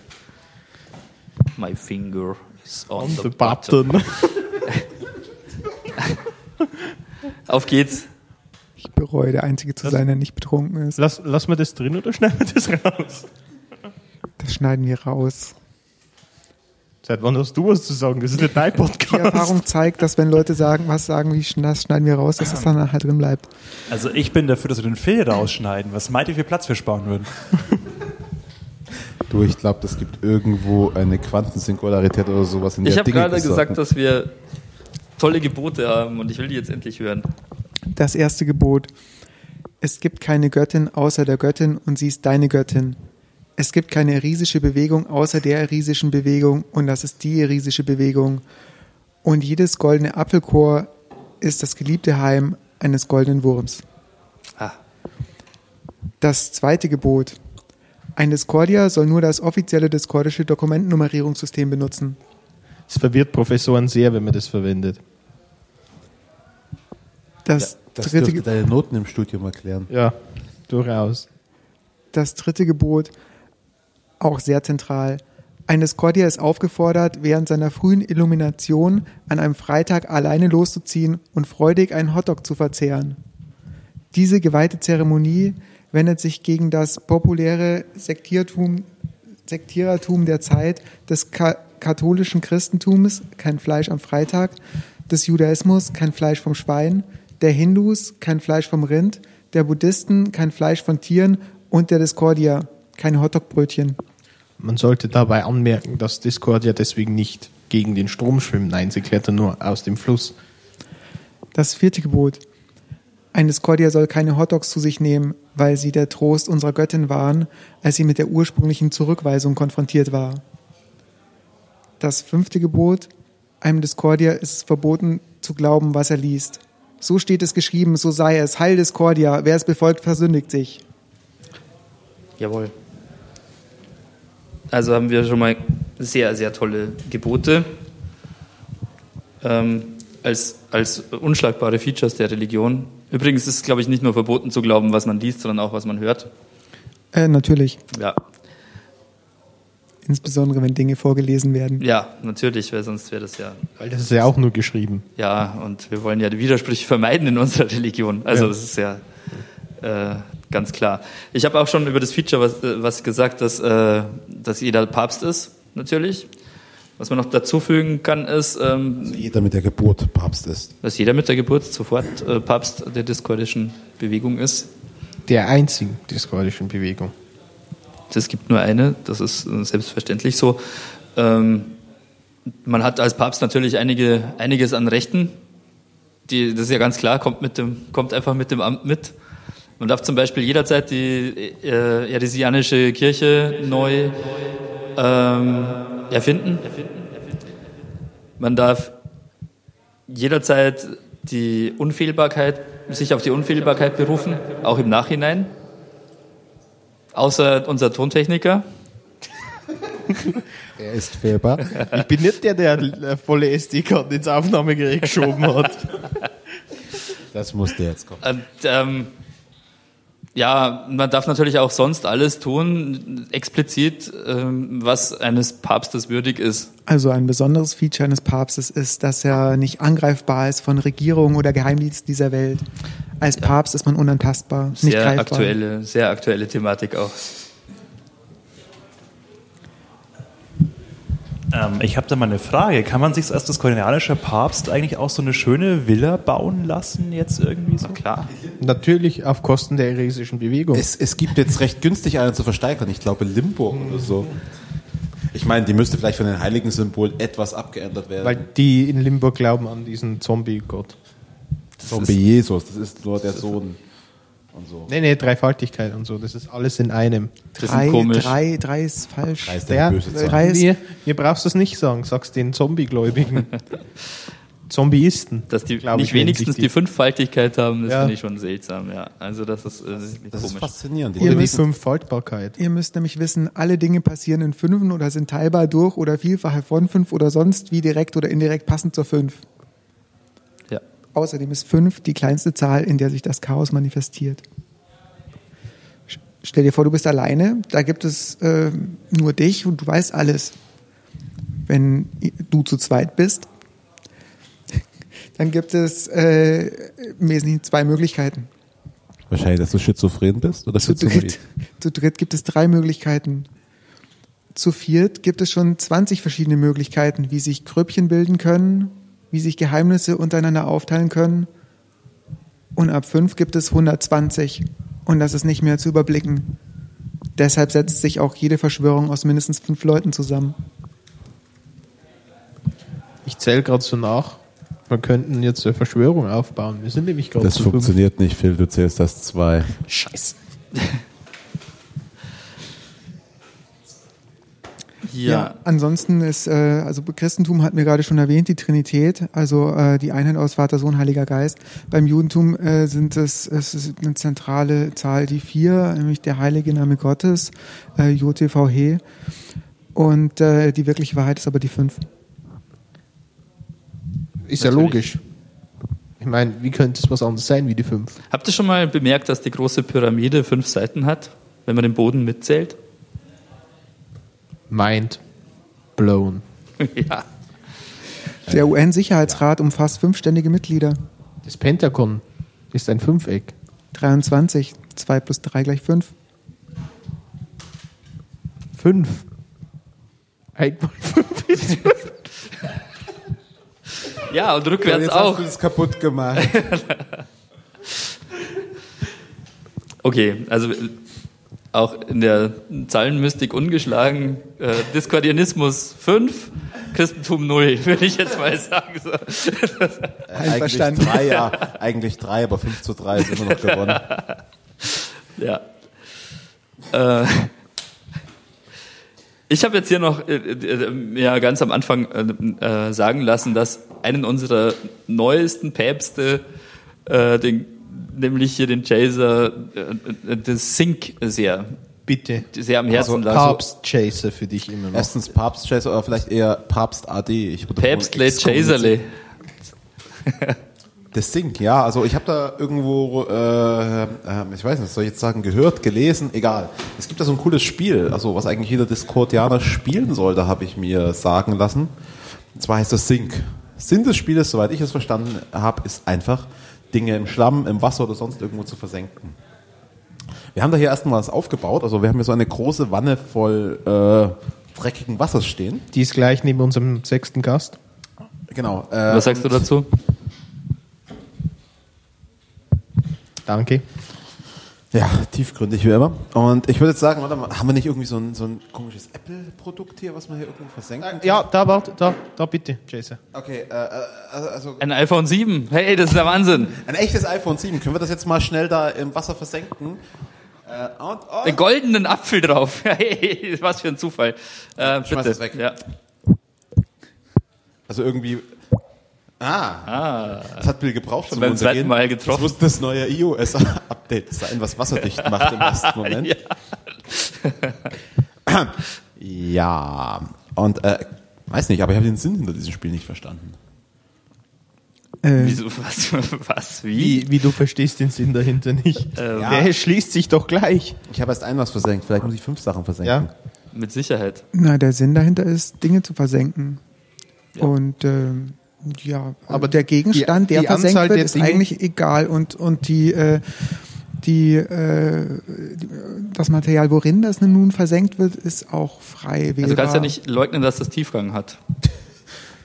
My finger is on, On the, the button. button. Auf geht's. Ich bereue, der Einzige zu sein, der nicht betrunken ist. Lass, lassen wir das drin oder schneiden wir das raus? Das schneiden wir raus. Seit wann hast du was zu sagen? Das ist nicht dein Die Podcast. Erfahrung zeigt, dass wenn Leute sagen, was sagen, wie das schneiden wir raus, dass es dann nachher drin bleibt. Also ich bin dafür, dass wir den Phil rausschneiden. Was meint ihr, wie viel Platz wir sparen würden? Du, ich glaube, das gibt irgendwo eine Quantensingularität oder sowas in der Ich habe gerade gesagt, dass wir tolle Gebote haben und ich will die jetzt endlich hören. Das erste Gebot. Es gibt keine Göttin außer der Göttin und sie ist deine Göttin. Es gibt keine erisische Bewegung außer der erisischen Bewegung und das ist die erisische Bewegung. Und jedes goldene Apfelchor ist das geliebte Heim eines goldenen Wurms. Ah, Das zweite Gebot. Ein Discordia soll nur das offizielle discordische Dokumentennummerierungssystem benutzen. Es verwirrt Professoren sehr, wenn man das verwendet. Das, Das dritte, dürfte Ge- deine Noten im Studium erklären. Ja, durchaus. das dritte Gebot, auch sehr zentral. Ein Discordia ist aufgefordert, während seiner frühen Illumination an einem Freitag alleine loszuziehen und freudig einen Hotdog zu verzehren. Diese geweihte Zeremonie wendet sich gegen das populäre Sektiertum, Sektierertum der Zeit des ka katholischen Christentums, kein Fleisch am Freitag, des Judaismus, kein Fleisch vom Schwein, der Hindus, kein Fleisch vom Rind, der Buddhisten, kein Fleisch von Tieren und der Discordia, keine Hotdogbrötchen. Man sollte dabei anmerken, dass Discord ja deswegen nicht gegen den Strom schwimmt. Nein, sie klettern nur aus dem Fluss. Das vierte Gebot. Ein Discordia soll keine Hotdogs zu sich nehmen, weil sie der Trost unserer Göttin waren, als sie mit der ursprünglichen Zurückweisung konfrontiert war. Das fünfte Gebot. Einem Discordia ist es verboten zu glauben, was er liest. So steht es geschrieben, so sei es. Heil Discordia, wer es befolgt, versündigt sich. jawohl. Also haben wir schon mal sehr, sehr tolle Gebote ähm, als, als unschlagbare Features der Religion. Übrigens ist es, glaube ich, nicht nur verboten zu glauben, was man liest, sondern auch, was man hört. Äh, natürlich. Ja, Insbesondere, wenn Dinge vorgelesen werden. ja natürlich, weil sonst wäre das ja Weil das ist ja auch nur geschrieben. Ja, und wir wollen ja die Widersprüche vermeiden in unserer Religion. Also Ja. das ist ja äh, ganz klar. Ich habe auch schon über das Feature was, äh, was gesagt, dass, äh, dass jeder Papst ist, natürlich. Was man noch dazu fügen kann, ist, ähm, Jeder mit der Geburt Papst ist. dass jeder mit der Geburt sofort äh, Papst der diskordischen Bewegung ist. Der einzigen discordischen Bewegung. Es gibt nur eine, das ist äh, selbstverständlich so. Ähm, man hat als Papst natürlich einige, einiges an Rechten. Die, das ist ja ganz klar, kommt, mit dem, kommt einfach mit dem Amt mit. Man darf zum Beispiel jederzeit die äh, eresianische Kirche neu ähm, erfinden. Man darf jederzeit die Unfehlbarkeit, sich auf die Unfehlbarkeit berufen, auch im Nachhinein. Außer unser Tontechniker. Er ist fehlbar. Ich bin nicht der, der äh, volle SD-Karten ins Aufnahmegerät geschoben hat. Das musste jetzt kommen. Und, ähm, ja, man darf natürlich auch sonst alles tun, explizit, ähm, was eines Papstes würdig ist. Also ein besonderes Feature eines Papstes ist, dass er nicht angreifbar ist von Regierungen oder Geheimdiensten dieser Welt. Als Papst ist man unantastbar, nicht Sehr greifbar. aktuelle, sehr aktuelle Thematik auch. Ähm, ich habe da mal eine Frage. Kann man sich als das koreanische Papst eigentlich auch so eine schöne Villa bauen lassen jetzt irgendwie so? Klar. Natürlich auf Kosten der eresischen Bewegung. Es, es gibt jetzt recht günstig eine zu versteigern. Ich glaube Limburg oder so. Ich meine, die müsste vielleicht von den heiligen Symbol etwas abgeändert werden. weil die in Limburg glauben an diesen Zombie-Gott. Zombie Jesus, das ist nur der Sohn und so. Nee, nee, Dreifaltigkeit und so. Das ist alles in einem. Das Drei, ist komisch. drei, drei ist falsch. Drei ist der Ja, böse Zahn. drei ist- Mir, mir brauchst du es nicht sagen, sagst den Zombie-Gläubigen. Zombieisten. Dass die nicht wenigstens sich die Fünffaltigkeit haben, das Ja. finde ich schon seltsam, ja. Also das ist, äh, Das ist komisch. faszinierend. Die Ihr Oder die müsst- Fünffaltbarkeit. Ihr müsst nämlich wissen, alle Dinge passieren in Fünfen oder sind teilbar durch oder Vielfache von fünf oder sonst wie direkt oder indirekt passend zur Fünf. Außerdem ist fünf die kleinste Zahl, in der sich das Chaos manifestiert. Stell dir vor, du bist alleine, da gibt es äh, nur dich und du weißt alles. Wenn du zu zweit bist, dann gibt es äh, im Wesentlichen zwei Möglichkeiten. Wahrscheinlich, dass du schizophren bist oder Zu dritt, zu dritt gibt es drei Möglichkeiten. Zu viert gibt es schon 20 verschiedene Möglichkeiten, wie sich Grüppchen bilden können, wie sich Geheimnisse untereinander aufteilen können. Und ab fünf gibt es 120. Und das ist nicht mehr zu überblicken. Deshalb setzt sich auch jede Verschwörung aus mindestens fünf Leuten zusammen. Ich zähle gerade so nach. Wir könnten jetzt eine Verschwörung aufbauen. Wir sind nämlich gerade Das zu fünf. funktioniert nicht, Phil. Du zählst das zwei. Scheiße. Ja. ansonsten ist, äh, also Christentum hat mir gerade schon erwähnt, die Trinität, also äh, die Einheit aus Vater, Sohn, Heiliger Geist. Beim Judentum äh, sind es, es ist eine zentrale Zahl, die vier, nämlich der heilige Name Gottes, äh, JTVH. Und äh, die wirkliche Wahrheit ist aber die fünf. Ist ja Natürlich. logisch. Ich meine, wie könnte es was anderes sein wie die fünf? Habt ihr schon mal bemerkt, dass die große Pyramide fünf Seiten hat, wenn man den Boden mitzählt? Mind blown. ja. Der UN-Sicherheitsrat umfasst fünf ständige Mitglieder. Das Pentagon ist ein Fünfeck. 23. 2 plus 3 gleich 5. Fünf. Einmal fünf ist Ja, und rückwärts Jetzt auch. hast du das kaputt gemacht. Okay, also auch in der Zahlenmystik ungeschlagen, äh, Diskordianismus 5, Christentum 0, würde ich jetzt mal sagen. So. eigentlich Einverstanden. drei, ja. Eigentlich drei, aber 5 zu 3 ist immer noch gewonnen. Ja. Äh, ich habe jetzt hier noch äh, äh, mir ganz am Anfang äh, äh, sagen lassen, dass einen unserer neuesten Päpste, äh, den, nämlich hier den Chaser, äh, äh, das Sync sehr, Bitte. sehr am Herzen lag. So, Papst-Chaser für dich immer noch. Erstens Papst Chaser oder vielleicht eher Papst AD. Ich würde Päpstle. Chaserle. Das Sync, ja. Also ich habe da irgendwo, äh, äh, ich weiß nicht, soll ich jetzt sagen, gehört, gelesen, egal. Es gibt da so ein cooles Spiel, also was eigentlich jeder Discordianer spielen sollte, habe ich mir sagen lassen. Und zwar heißt das Sync. Sinn des Spieles, soweit ich es verstanden habe, ist einfach, Dinge im Schlamm, im Wasser oder sonst irgendwo zu versenken. Wir haben da hier erstmal was aufgebaut. Also wir haben hier so eine große Wanne voll äh, dreckigen Wassers stehen. Die ist gleich neben unserem sechsten Gast. Genau. Äh, Was sagst du dazu? Danke. Ja, tiefgründig wie immer. Und ich würde jetzt sagen, warte mal, haben wir nicht irgendwie so ein, so ein komisches Apple-Produkt hier, was man hier irgendwo versenken kann? Ja, da, warte, da, da bitte, Jason. Okay, äh, äh, also Ein iPhone 7. Hey, das ist der Wahnsinn. ein echtes iPhone 7. Können wir das jetzt mal schnell da im Wasser versenken? Äh, und, Einen goldenen Apfel drauf. Hey, was für ein Zufall. Äh, Schmeiß bitte. das weg. Ja. Also irgendwie. Ah. Das hat Bill gebraucht zum beim zweiten. Mal getroffen. Das muss das neue iOS-Update sein, was wasserdicht macht im ersten Moment. Ja. Ja. Und, äh, weiß nicht, aber ich habe den Sinn hinter diesem Spiel nicht verstanden. Äh, Wieso, was, was, wie? Wie, wie du verstehst den Sinn dahinter nicht. Ähm, Der schließt sich doch gleich. Ich habe erst ein was versenkt, vielleicht muss ich fünf Sachen versenken. Ja. Mit Sicherheit. na, der Sinn dahinter ist, Dinge zu versenken. Und ähm, ja, aber der Gegenstand, die- der die versenkt Anzahl wird, der ist Dinge- eigentlich egal. Und, und die, äh, die, äh, die, das Material, worin das nun versenkt wird, ist auch frei wählbar. Also du kannst ja nicht leugnen, dass das Tiefgang hat.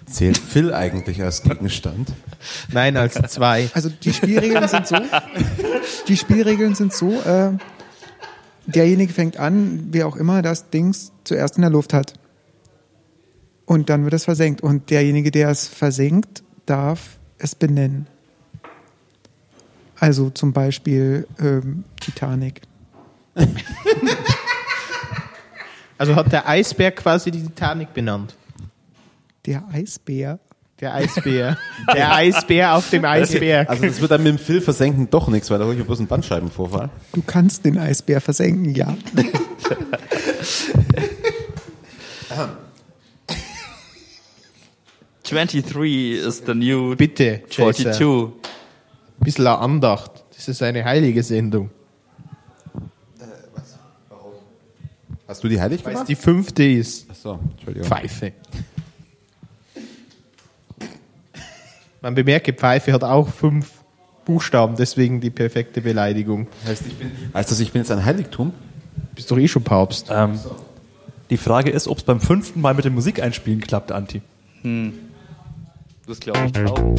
Zählt Phil eigentlich als Gegenstand? Nein, als zwei. Also die Spielregeln sind so, die Spielregeln sind so, äh, derjenige fängt an, wer auch immer das Dings zuerst in der Luft hat. Und dann wird es versenkt. Und derjenige, der es versenkt, darf es benennen. Also zum Beispiel ähm, Titanic. Also hat der Eisbär quasi die Titanic benannt. Der Eisbär. Der Eisbär. Der Eisbär auf dem Eisberg. Also das wird dann mit dem Phil versenken doch nichts, weil da hole ich bloß einen Bandscheibenvorfall. Du kannst den Eisbär versenken, ja. Twenty-three is the new Bitte, Jason. 42. Bisschen Andacht. Das ist eine heilige Sendung. Hast du die heilig Weil es gemacht? die fünfte ist. Achso, Entschuldigung. Pfeife. Man bemerke, Pfeife hat auch fünf Buchstaben, deswegen die perfekte Beleidigung. Heißt, ich bin, heißt das, ich bin jetzt ein Heiligtum? Bist doch eh schon Papst. Ähm, die Frage ist, ob es beim fünften Mal mit dem Musikeinspielen klappt, Anti. Das glaube ich auch.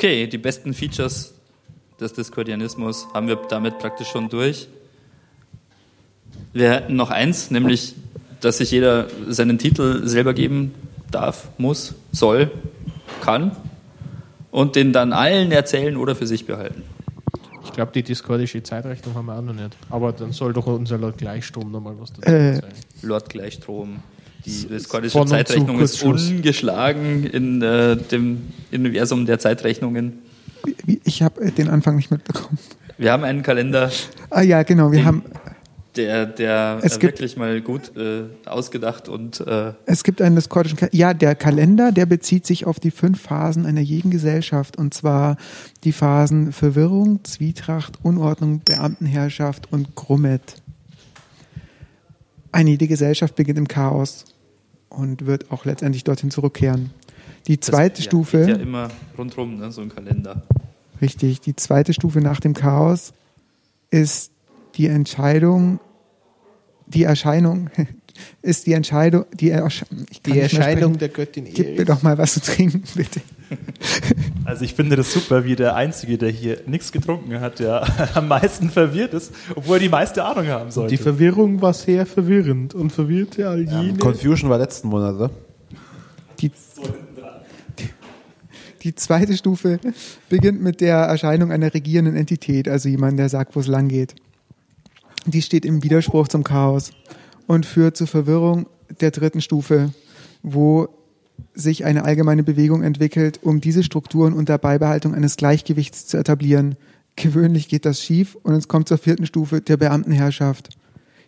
Okay, die besten Features des Discordianismus haben wir damit praktisch schon durch. Wir hätten noch eins, nämlich, dass sich jeder seinen Titel selber geben darf, muss, soll, kann und den dann allen erzählen oder für sich behalten. Ich glaube, die discordische Zeitrechnung haben wir auch noch nicht. Aber dann soll doch unser Lord Gleichstrom nochmal was dazu Äh, sagen. Lord Gleichstrom. Die zu Zeitrechnung ist ungeschlagen in äh, dem Universum der Zeitrechnungen. Ich habe äh, den Anfang nicht mitbekommen. Wir haben einen Kalender, Ah ja, genau. Wir Den- haben, der, der Es äh, gibt- wirklich mal gut äh, ausgedacht und äh, es gibt einen discordischen Kalender. Ja, der Kalender, der bezieht sich auf die fünf Phasen einer jeden Gesellschaft. Und zwar die Phasen Verwirrung, Zwietracht, Unordnung, Beamtenherrschaft und Grummet. Eine jede Gesellschaft beginnt im Chaos und wird auch letztendlich dorthin zurückkehren. Die das zweite ja, Stufe. geht ja immer rundrum, ne, so ein Kalender. Richtig. Die zweite Stufe nach dem Chaos ist die Entscheidung, die Erscheinung, ist die Entscheidung, die, Ersch ich kann Die Erscheinung der Göttin Gib mir doch mal was zu trinken, bitte. Also ich finde das super, wie der Einzige, der hier nichts getrunken hat, der am meisten verwirrt ist, obwohl er die meiste Ahnung haben sollte. Die Verwirrung war sehr verwirrend und verwirrte all jene. Confusion war letzten Monat, oder? Die, die zweite Stufe beginnt mit der Erscheinung einer regierenden Entität, also jemand, der sagt, wo es lang geht. Die steht im Widerspruch zum Chaos und führt zur Verwirrung der dritten Stufe, wo sich eine allgemeine Bewegung entwickelt, um diese Strukturen unter Beibehaltung eines Gleichgewichts zu etablieren. Gewöhnlich geht das schief und es kommt zur vierten Stufe der Beamtenherrschaft.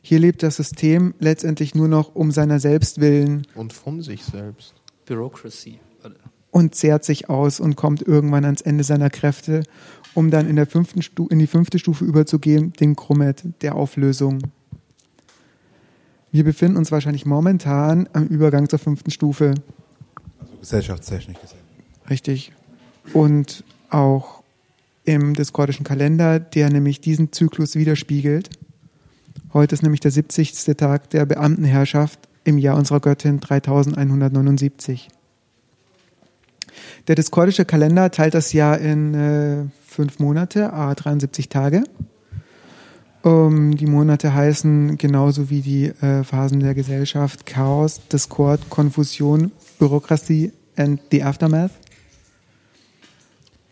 Hier lebt das System letztendlich nur noch um seiner selbst willen Und von sich selbst. Bureaucracy. und zehrt sich aus und kommt irgendwann ans Ende seiner Kräfte, um dann in, der fünften Stu in die fünfte Stufe überzugehen, den Krummet der Auflösung. Wir befinden uns wahrscheinlich momentan am Übergang zur fünften Stufe, Gesellschaftstechnisch gesehen. richtig. Und auch im discordischen Kalender, der nämlich diesen Zyklus widerspiegelt. Heute ist nämlich der 70. Tag der Beamtenherrschaft im Jahr unserer Göttin 3179. Der diskordische Kalender teilt das Jahr in äh, fünf Monate, a 73 Tage. Ähm, die Monate heißen genauso wie die äh, Phasen der Gesellschaft Chaos, Discord, Konfusion, Bürokratie and the Aftermath.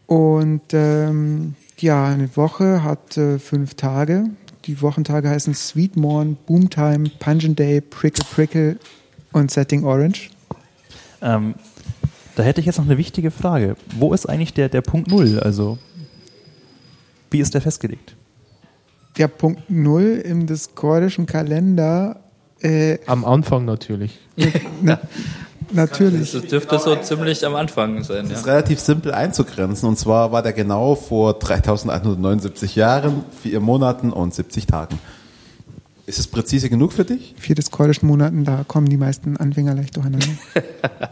Und ähm, ja, eine Woche hat äh, fünf Tage. Die Wochentage heißen Sweet Morn, Boomtime, Pungent Day, Prickle Prickle und Setting Orange. Ähm, da hätte ich jetzt noch eine wichtige Frage. Wo ist eigentlich der, der Punkt Null? Also, wie ist der festgelegt? Der Punkt Null im discordischen Kalender, äh, Am Anfang natürlich. na, natürlich. Das dürfte so ziemlich am Anfang sein. Das ist Ja. relativ simpel einzugrenzen. Und zwar war der genau vor 3179 Jahren, vier Monaten und 70 Tagen. Ist es präzise genug für dich? Vier discordischen Monaten, da kommen die meisten Anfänger leicht durcheinander.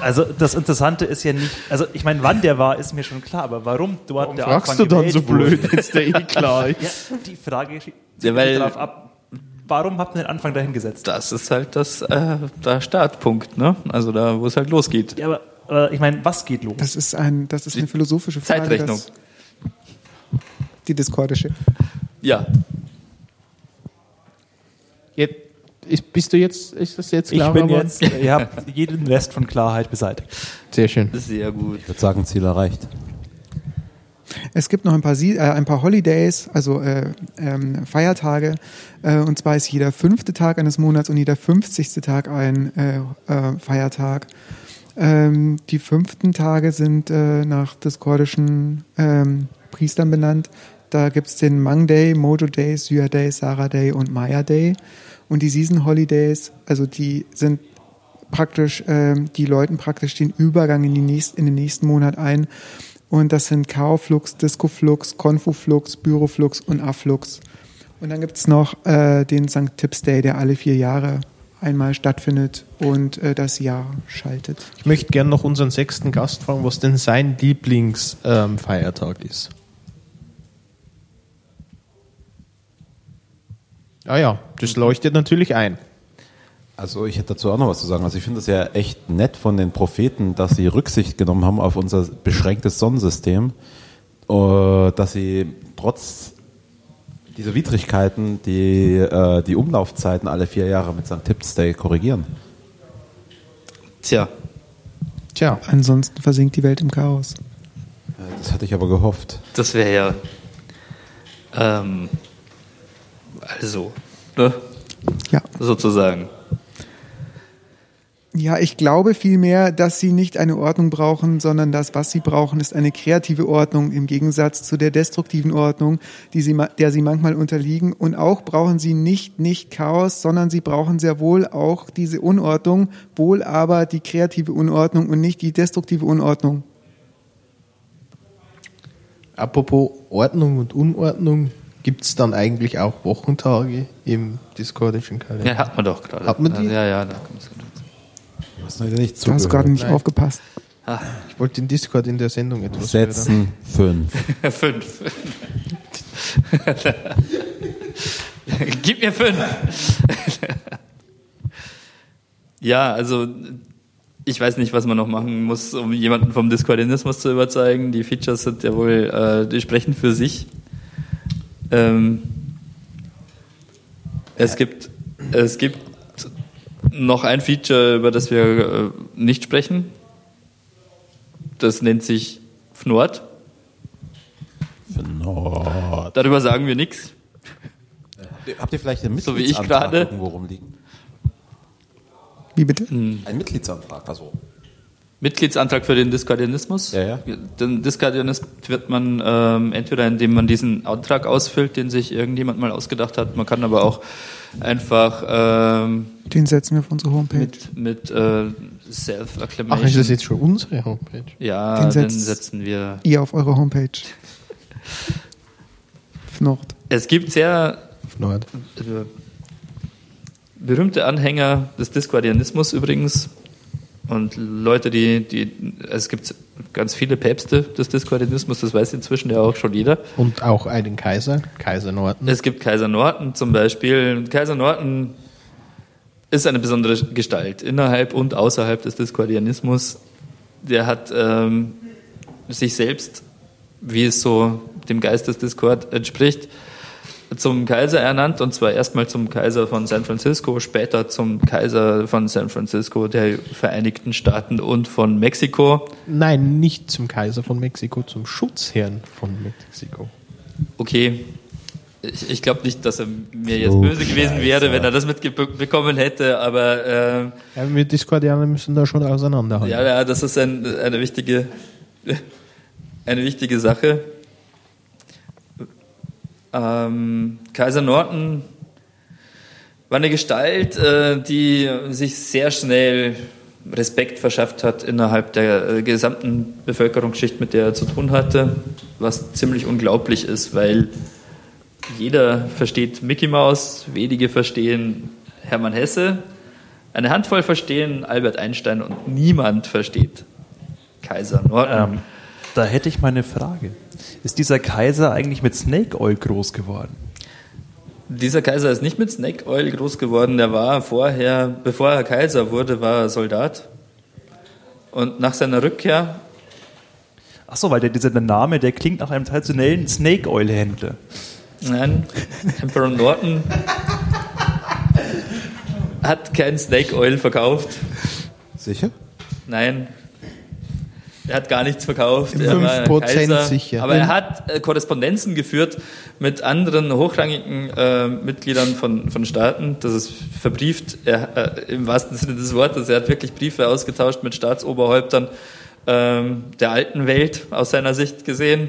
Also, das Interessante ist ja nicht, also ich meine, wann der war, ist mir schon klar, aber warum dort Warum der fragst Anfang du dann so blöd, wenn es dir eh klar ist? Ja, die Frage Ja, weil- darauf ab, warum habt ihr den Anfang dahin gesetzt? Das ist halt das, äh, der Startpunkt, ne? Also da, wo es halt losgeht. Ja, aber äh, ich meine, was geht los? Das ist, ein, das ist eine philosophische Frage. Zeitrechnung. Die diskordische. Ja, Jetzt, ist, bist du jetzt, ist das jetzt ich klar? bin geworden? jetzt, ihr habt jeden Rest von Klarheit beseitigt. Sehr schön. sehr gut. Ich würde sagen, Ziel erreicht. Es gibt noch ein paar, äh, ein paar Holidays, also äh, ähm, Feiertage. Äh, und zwar ist jeder fünfte Tag eines Monats und jeder fünfzigste Tag ein äh, äh, Feiertag. Ähm, die fünften Tage sind äh, nach diskordischen ähm, Priestern benannt. Da gibt es den Mang Day, Mojo Day, Syr Day, Sarah Day und Maya Day. Und die Season Holidays, also die sind praktisch, ähm, die läuten praktisch den Übergang in, die nächst, in den nächsten Monat ein. Und das sind Chaoflux, Discoflux, Confuflux, Büroflux und Afflux. Und dann gibt es noch äh, den St. Tips Day, der alle vier Jahre einmal stattfindet und äh, das Jahr schaltet. Ich möchte gerne noch unseren sechsten Gast fragen, was denn sein Lieblingsfeiertag ist. Ah ja, das leuchtet natürlich ein. Also ich hätte dazu auch noch was zu sagen. Also ich finde es ja echt nett von den Propheten, dass sie Rücksicht genommen haben auf unser beschränktes Sonnensystem, äh, dass sie trotz dieser Widrigkeiten die, äh, die Umlaufzeiten alle vier Jahre mit St. Tipps Day korrigieren. Tja, Tja, Ansonsten versinkt die Welt im Chaos. Äh, Das hatte ich aber gehofft. das wäre ja. Ähm, also, ne? Ja. sozusagen. Ja, ich glaube vielmehr, dass sie nicht eine Ordnung brauchen, sondern das, was sie brauchen, ist eine kreative Ordnung im Gegensatz zu der destruktiven Ordnung, die sie, der sie manchmal unterliegen. Und auch brauchen sie nicht, nicht Chaos, sondern sie brauchen sehr wohl auch diese Unordnung, wohl aber die kreative Unordnung und nicht die destruktive Unordnung. apropos Ordnung und Unordnung, gibt es dann eigentlich auch Wochentage im discordischen Kalender? Ja, hat man doch gerade. Hat man die? Ja, ja, da kommt's gut. Du hast heute nicht Du hast gerade nicht Nein. aufgepasst. Ich wollte den Discord in der Sendung etwas Sätzen fünf. fünf. Gib mir fünf. ja, also ich weiß nicht, was man noch machen muss, um jemanden vom Discordianismus zu überzeugen. Die Features sind ja wohl, äh, die sprechen für sich. Ähm, es gibt, es gibt noch ein Feature, über das wir äh, nicht sprechen. Das nennt sich FNORD. Nord. Darüber sagen wir nichts. Habt ihr vielleicht einen So wie ich Mitgliedsantrag gerade. irgendwo rumliegen? Wie bitte? Hm. Ein Mitgliedsantrag, also. Mitgliedsantrag für den Discordianismus. Ja, ja. Den Discordianismus wird man ähm, entweder, indem man diesen Antrag ausfüllt, den sich irgendjemand mal ausgedacht hat. Man kann aber auch einfach ähm, Den setzen wir auf unsere Homepage. mit, mit äh, Self-Acclamation. Ach, ist das jetzt schon unsere Homepage? Ja, Den den, setzen wir. Ihr auf eurer Homepage. Nord. Es gibt sehr Auf Nord. äh, berühmte Anhänger des Discordianismus übrigens und Leute, die, die, es gibt ganz viele Päpste des Discordianismus, das weiß inzwischen ja auch schon jeder. Und auch einen Kaiser, Kaiser Norton. Es gibt Kaiser Norton zum Beispiel. Kaiser Norton ist eine besondere Gestalt innerhalb und außerhalb des Discordianismus. Der hat ähm, sich selbst, wie es so dem Geist des Discord entspricht, zum Kaiser ernannt und zwar erstmal zum Kaiser von San Francisco, später zum Kaiser von San Francisco, der Vereinigten Staaten und von Mexiko. Nein, nicht zum Kaiser von Mexiko, zum Schutzherrn von Mexiko. Okay, ich, ich glaube nicht, dass er mir jetzt böse gewesen wäre, wenn er das mitbekommen hätte, aber äh, Ja, wir Discordianer müssen da schon auseinanderhalten. ja, ja, das ist ein, eine wichtige, eine wichtige Sache. Ähm, Kaiser Norton war eine Gestalt, äh, die sich sehr schnell Respekt verschafft hat innerhalb der äh, gesamten Bevölkerungsschicht, mit der er zu tun hatte, was ziemlich unglaublich ist, weil jeder versteht Mickey Mouse, wenige verstehen Hermann Hesse, eine Handvoll verstehen Albert Einstein und niemand versteht Kaiser Norton. Ähm, da hätte ich mal eine Frage. Ist dieser Kaiser eigentlich mit Snake Oil groß geworden? Dieser Kaiser ist nicht mit Snake Oil groß geworden. Der war vorher, bevor er Kaiser wurde, war er Soldat. Und nach seiner Rückkehr, Ach so, weil der, dieser der Name, der klingt nach einem traditionellen Snake Oil Händler. nein, Emperor Norton hat kein Snake Oil verkauft. Sicher? Nein. Er hat gar nichts verkauft. Im Er war 5% Kaiser. sicher. Aber er hat äh, Korrespondenzen geführt mit anderen hochrangigen äh, Mitgliedern von, von Staaten. Das ist verbrieft er, äh, im wahrsten Sinne des Wortes. Er hat wirklich Briefe ausgetauscht mit Staatsoberhäuptern ähm, der alten Welt aus seiner Sicht gesehen.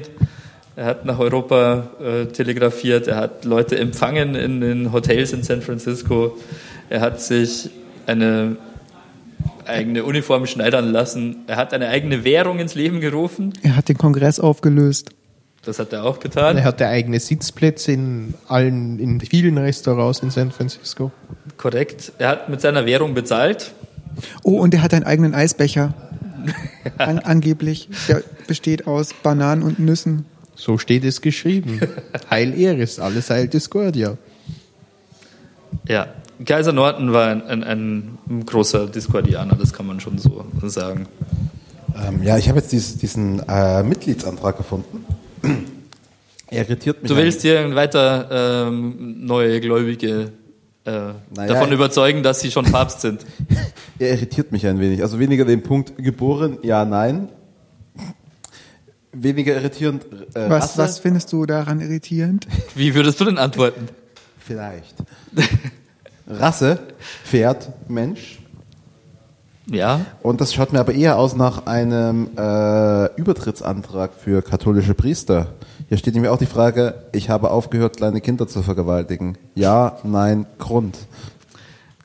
Er hat nach Europa äh, telegrafiert. Er hat Leute empfangen in den Hotels in San Francisco. Er hat sich eine eigene Uniform schneidern lassen. Er hat eine eigene Währung ins Leben gerufen. Er hat den Kongress aufgelöst. Das hat er auch getan. Er hatte eigene Sitzplätze in allen, in vielen Restaurants in San Francisco. Korrekt. Er hat mit seiner Währung bezahlt. Oh, und er hat einen eigenen Eisbecher. An, angeblich. Der besteht aus Bananen und Nüssen. So steht es geschrieben. Heil Eris, alles Heil Discordia. Ja. Kaiser Norton war ein, ein, ein großer Discordianer, das kann man schon so sagen. Ähm, ja, ich habe jetzt dies, diesen äh, Mitgliedsantrag gefunden. Er irritiert mich. Du ein- willst dir weiter ähm, neue Gläubige äh, Naja, davon überzeugen, dass sie schon Papst sind. Er irritiert mich ein wenig. Also weniger den Punkt geboren, ja, nein. Weniger irritierend. Äh, Was, Rasse, was findest du daran irritierend? Wie würdest du denn antworten? Vielleicht. Rasse, Pferd, Mensch. Ja, Und das schaut mir aber eher aus nach einem äh, Übertrittsantrag für katholische Priester. Hier steht nämlich auch die Frage, ich habe aufgehört, kleine Kinder zu vergewaltigen. Ja, nein, Grund.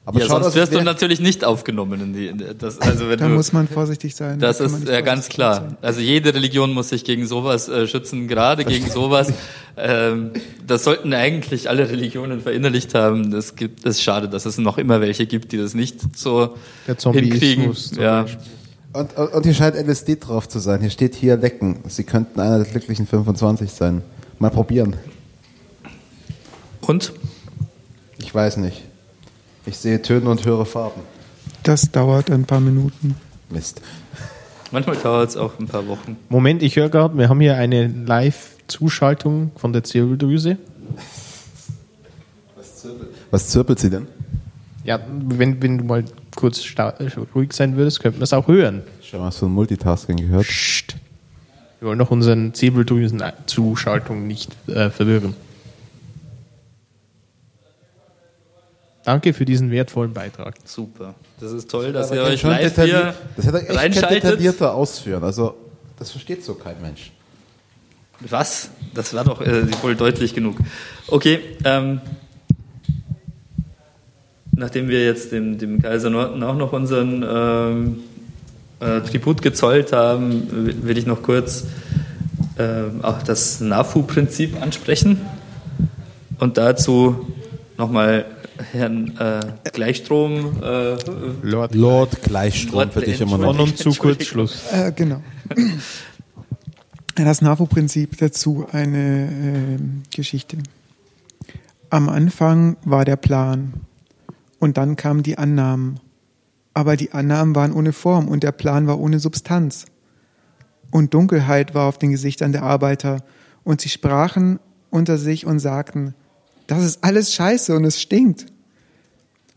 Aber ja schaut sonst wirst du natürlich nicht aufgenommen. In die, in das, also wenn Da du, muss man vorsichtig sein. das Da ist äh, ganz klar. sein. Also jede Religion muss sich gegen sowas äh, schützen, gerade gegen sowas. Ähm, das sollten eigentlich alle Religionen verinnerlicht haben. Es gibt, es ist schade, dass es noch immer welche gibt, die das nicht so Der hinkriegen. Ja. Und, und, und hier scheint LSD drauf zu sein. Hier steht hier lecken. Sie könnten einer der glücklichen 25 sein. Mal probieren. Und? Ich weiß nicht. Ich sehe Töne und höre Farben. Das dauert ein paar Minuten. Mist. Manchmal dauert es auch ein paar Wochen. Moment, ich höre gerade, wir haben hier eine Live-Zuschaltung von der Zirbeldrüse. Was zirpelt sie denn? Ja, wenn, wenn du mal kurz ruhig sein würdest, könnten wir es auch hören. Schon mal so ein Multitasking gehört. Psst. Wir wollen noch unseren Zirbeldrüsen-Zuschaltung nicht äh, verwirren. Danke für diesen wertvollen Beitrag. Super. Das ist toll, dass Aber ihr kann euch live hier das hätte er echt detaillierter ausführen. Also, das versteht so kein Mensch. Was? Das war doch äh, wohl deutlich genug. Okay, ähm, nachdem wir jetzt dem, dem Kaiser Norton auch noch unseren ähm, äh, Tribut gezollt haben, will ich noch kurz ähm, auch das NAFU-Prinzip ansprechen und dazu nochmal Herrn äh, Gleichstrom äh, Lord. Lord Gleichstrom für dich immer Von noch. und zu kurz Schluss. Äh, genau. Das NAVO-Prinzip dazu eine ähm, Geschichte. Am Anfang war der Plan und dann kamen die Annahmen. Aber die Annahmen waren ohne Form und der Plan war ohne Substanz. Und Dunkelheit war auf den Gesichtern der Arbeiter und sie sprachen unter sich und sagten, das ist alles scheiße und es stinkt.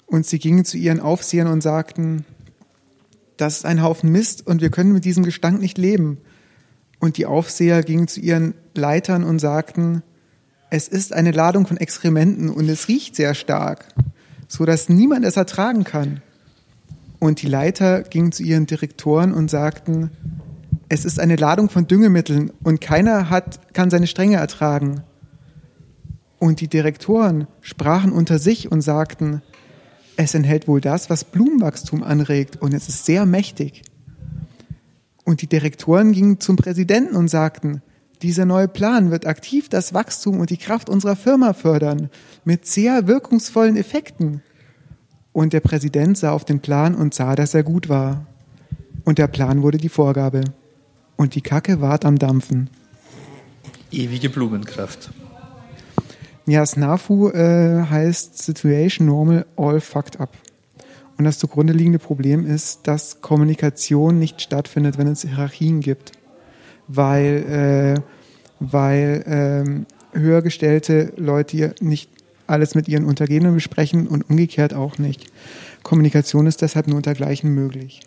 Und sie gingen zu ihren Aufsehern und sagten, das ist ein Haufen Mist und wir können mit diesem Gestank nicht leben. Und die Aufseher gingen zu ihren Leitern und sagten, es ist eine Ladung von Exkrementen und es riecht sehr stark, so dass niemand es ertragen kann. Und die Leiter gingen zu ihren Direktoren und sagten, es ist eine Ladung von Düngemitteln und keiner hat, kann seine Strenge ertragen. Und die Direktoren sprachen unter sich und sagten, es enthält wohl das, was Blumenwachstum anregt und es ist sehr mächtig. Und die Direktoren gingen zum Präsidenten und sagten, dieser neue Plan wird aktiv das Wachstum und die Kraft unserer Firma fördern, mit sehr wirkungsvollen Effekten. Und der Präsident sah auf den Plan und sah, dass er gut war. Und der Plan wurde die Vorgabe. Und die Kacke ward am Dampfen. ewige Blumenkraft. Ja, SNAFU äh, heißt Situation Normal All Fucked Up. Und das zugrunde liegende Problem ist, dass Kommunikation nicht stattfindet, wenn es Hierarchien gibt. Weil, äh, weil ähm, höher gestellte Leute nicht alles mit ihren Untergebenen besprechen und umgekehrt auch nicht. Kommunikation ist deshalb nur untergleichen möglich.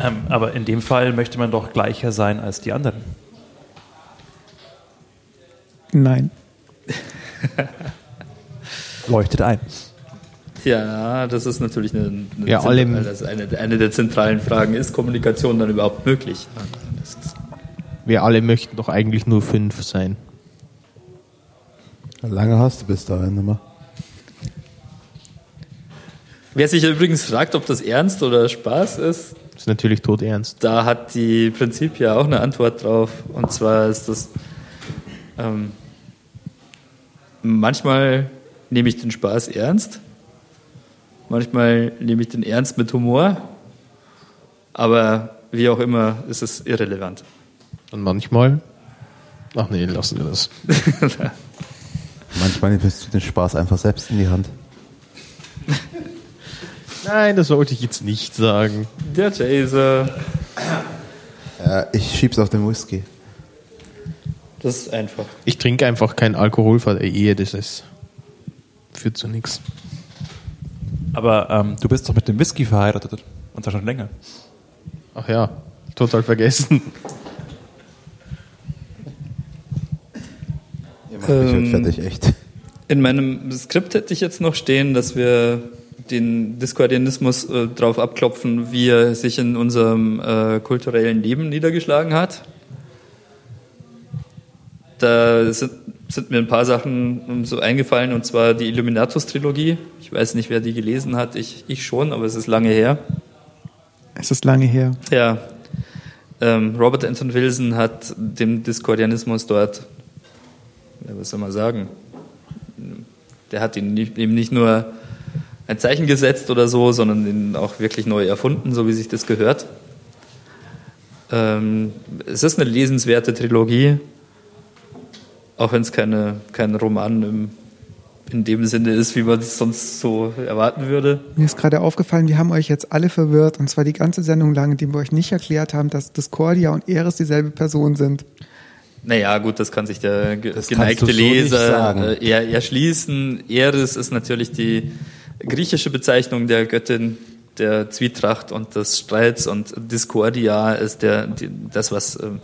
Ähm, aber in dem Fall möchte man doch gleicher sein als die anderen. Nein. Leuchtet ein. Ja, das ist natürlich eine, eine, Ja, alle- also eine, eine der zentralen Fragen. Ist Kommunikation dann überhaupt möglich? Wir alle möchten doch eigentlich nur fünf sein. Lange hast du bis dahin immer. wer sich übrigens fragt, ob das ernst oder Spaß ist, Das ist natürlich todernst. da hat die Prinzip ja auch eine Antwort drauf. Und zwar ist das, ähm, manchmal nehme ich den Spaß ernst, manchmal nehme ich den Ernst mit Humor, aber wie auch immer ist es irrelevant. Und manchmal. Ach nee, lassen wir das. Manchmal nimmst du den Spaß einfach selbst in die Hand. Nein, das sollte ich jetzt nicht sagen. Der Chaser. Äh, ich schieb's auf den Whisky. Das ist einfach. Ich trinke einfach keinen Alkohol vor der Ehe, das ist, führt zu nichts. Aber ähm, du bist doch mit dem Whisky verheiratet. Und zwar schon länger. Ach ja, total vergessen. Ihr macht mich Ähm, fertig, echt. In meinem Skript hätte ich jetzt noch stehen, dass wir den Diskordianismus äh, drauf abklopfen, wie er sich in unserem äh, kulturellen Leben niedergeschlagen hat. Da sind, sind mir ein paar Sachen ähm, so eingefallen, und zwar die Illuminatus-Trilogie. Ich weiß nicht, wer die gelesen hat, ich, ich schon, aber es ist lange her. Es ist lange her. Ja, ähm, Robert Anton Wilson hat dem Diskordianismus dort, ja, was soll man sagen, der hat ihn nicht, eben nicht nur ein Zeichen gesetzt oder so, sondern ihn auch wirklich neu erfunden, so wie sich das gehört. Ähm, es ist eine lesenswerte Trilogie, auch wenn es keine, kein Roman im, in dem Sinne ist, wie man es sonst so erwarten würde. Mir ist gerade aufgefallen, wir haben euch jetzt alle verwirrt und zwar die ganze Sendung lang, indem wir euch nicht erklärt haben, dass Discordia und Eris dieselbe Person sind. Naja, gut, das kann sich der ge Das geneigte so Leser äh, eher erschließen. Eris ist natürlich die griechische Bezeichnung der Göttin der Zwietracht und des Streits und Discordia ist der, die, das, was ähm,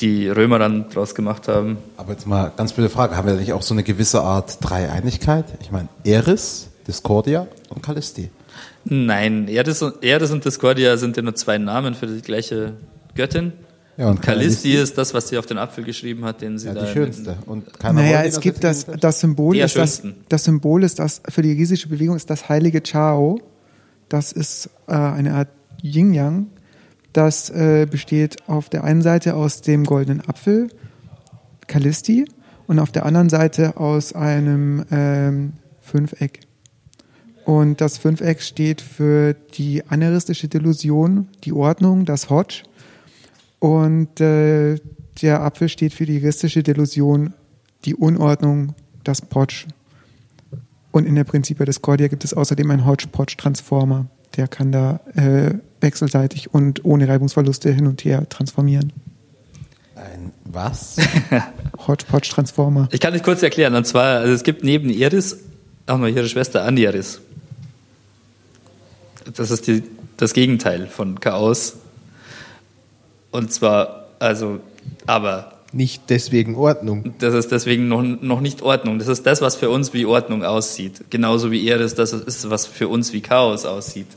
die Römer dann draus gemacht haben. Aber jetzt mal ganz blöde Frage. Haben wir nicht auch so eine gewisse Art Dreieinigkeit? Ich meine, Eris, Discordia und Callisti. Nein, Eris und, Eris und Discordia sind ja nur zwei Namen für die gleiche Göttin. Ja, und Callisti Callisti ist das, was sie auf den Apfel geschrieben hat, den sie Ja, da die schönste. Und keiner naja, es gibt das, das Symbol ist das, das Symbol ist das, für die riesische Bewegung ist das heilige Chao. Das ist äh, eine Art Yin-Yang. Das äh, besteht auf der einen Seite aus dem goldenen Apfel, Callisti, und auf der anderen Seite aus einem ähm, Fünfeck. Und das Fünfeck steht für die aneristische Delusion, die Ordnung, das Hodge. Und äh, der Apfel steht für die juristische Delusion, die Unordnung, das Potsch. Und in der Principia Discordia gibt es außerdem einen Hodge-Podge-Transformer. Der kann da äh, wechselseitig und ohne Reibungsverluste hin und her transformieren. Ein was? Hodge-Podge-Transformer. Ich kann dich kurz erklären. Und zwar, also es gibt neben Iris auch noch ihre Schwester Aniris. Das ist die, das Gegenteil von Chaos. Und zwar, also, aber Nicht deswegen Ordnung. das ist deswegen noch, noch nicht Ordnung. Das ist das, was für uns wie Ordnung aussieht. Genauso wie Iris das ist, was für uns wie Chaos aussieht.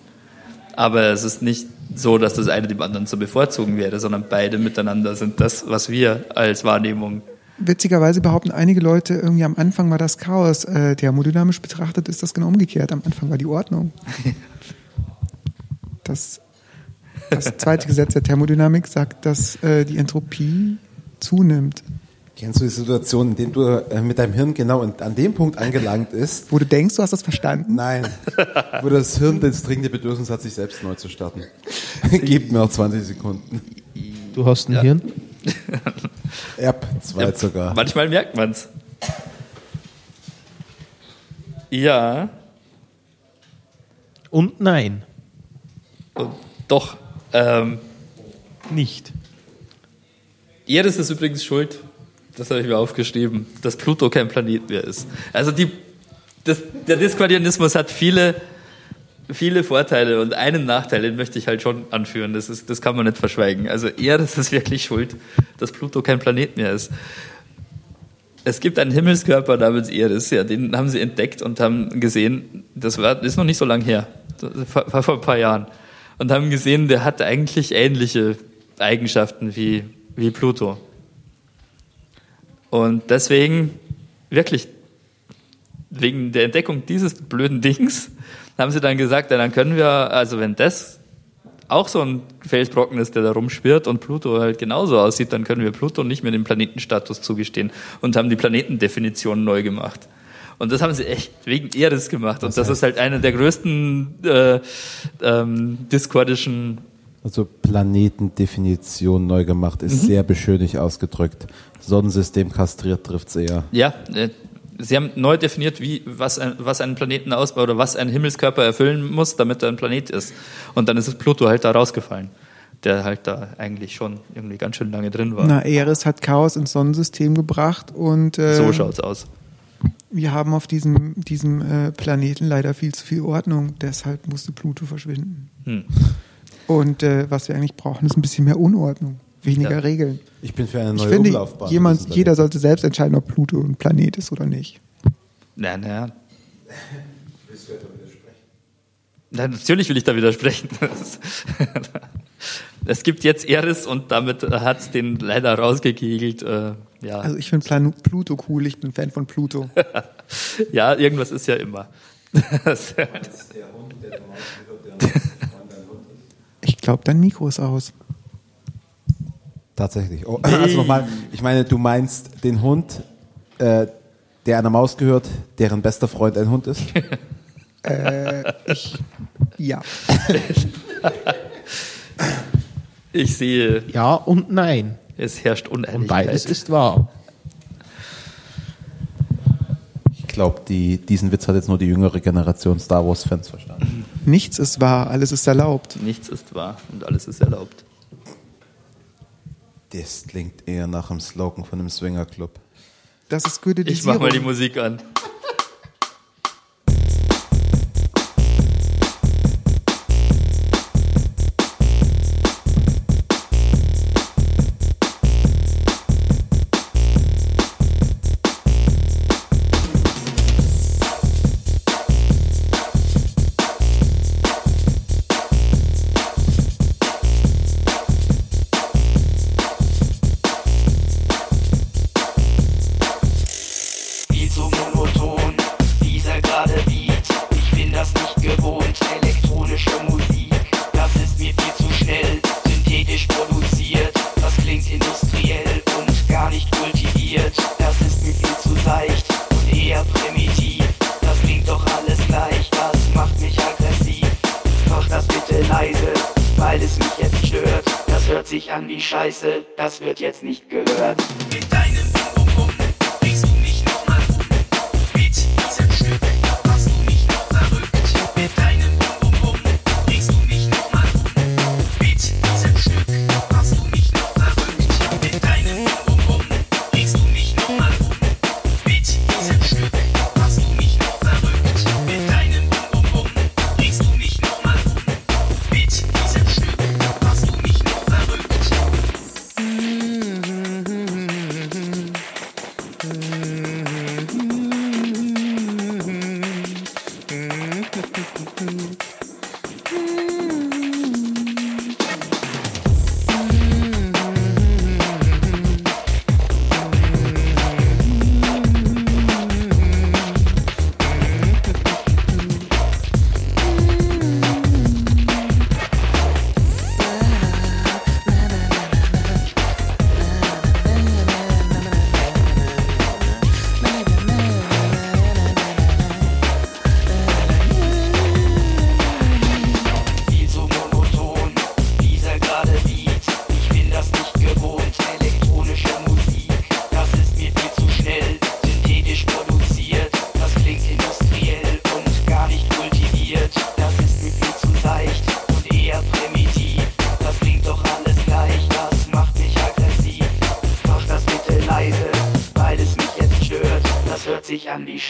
Aber es ist nicht so, dass das eine dem anderen zu bevorzugen wäre, sondern beide miteinander sind das, was wir als Wahrnehmung Witzigerweise behaupten einige Leute, irgendwie am Anfang war das Chaos. Äh, thermodynamisch betrachtet ist das genau umgekehrt. Am Anfang war die Ordnung. Das, das zweite Gesetz der Thermodynamik sagt, dass äh, die Entropie zunimmt. Kennst du die Situation, in der du äh, mit deinem Hirn genau an dem Punkt angelangt ist? Wo du denkst, du hast das verstanden? Nein, wo das Hirn das dringende Bedürfnis hat, sich selbst neu zu starten. Gib mir noch 20 Sekunden. Du hast ein Hirn? Erb, zwei Ja, sogar. Manchmal merkt man's. Ja, Und nein, und doch. Ähm, nicht. Eris ist übrigens schuld, das habe ich mir aufgeschrieben, dass Pluto kein Planet mehr ist. Also die, das, der Diskordianismus hat viele, viele Vorteile und einen Nachteil, den möchte ich halt schon anführen. Das, ist, das kann man nicht verschweigen. Also Eris ist wirklich schuld, dass Pluto kein Planet mehr ist. Es gibt einen Himmelskörper namens Eris, ja, den haben sie entdeckt und haben gesehen, das war, das ist noch nicht so lang her, das war vor ein paar Jahren, und haben gesehen, der hat eigentlich ähnliche Eigenschaften wie, wie Pluto. Und deswegen, wirklich, wegen der Entdeckung dieses blöden Dings, haben sie dann gesagt, ja, dann können wir, also wenn das auch so ein Felsbrocken ist, der da rumschwirrt und Pluto halt genauso aussieht, dann können wir Pluto nicht mehr den Planetenstatus zugestehen und haben die Planetendefinition neu gemacht. Und das haben sie echt wegen Eris gemacht. Und das ist halt eine der größten äh, ähm, diskordischen Also Planetendefinition neu gemacht, ist Mhm. sehr beschönigt ausgedrückt. Sonnensystem kastriert trifft's eher. Ja, äh, Sie haben neu definiert, wie, was, ein, was einen Planeten ausbaut oder was ein Himmelskörper erfüllen muss, damit er ein Planet ist. Und dann ist es Pluto halt da rausgefallen, der halt da eigentlich schon irgendwie ganz schön lange drin war. Na, Eris hat Chaos ins Sonnensystem gebracht und äh, so schaut's aus. wir haben auf diesem, diesem äh, Planeten leider viel zu viel Ordnung. Deshalb musste Pluto verschwinden. Hm. Und äh, was wir eigentlich brauchen, ist ein bisschen mehr Unordnung, weniger Ja. Regeln. Ich bin für eine Ich neue finde, Umlaufbahn. jemand, Das ist jeder sollte selbst entscheiden, ob Pluto ein Planet ist oder nicht. Na, na. Na, natürlich will ich da widersprechen. es gibt jetzt Eris und damit hat es den leider rausgekegelt. Äh, ja. Also ich finde Pluto cool, ich bin Fan von Pluto. ja, irgendwas ist ja immer. Ich glaube, dein Mikro ist aus. Tatsächlich. Oh, also nochmal, ich meine, du meinst den Hund, äh, der einer Maus gehört, deren bester Freund ein Hund ist? Ich, ja. ich sehe, Ja und nein. es herrscht Und Uneinigkeit. beides ist wahr. Ich glaube, die, diesen Witz hat jetzt nur die jüngere Generation Star Wars-Fans verstanden. Nichts ist wahr, alles ist erlaubt. Nichts ist wahr und alles ist erlaubt. Das klingt eher nach einem Slogan von einem Swingerclub. Das ist Ich Goethe-Disierung. mach mal die Musik an. Scheiße,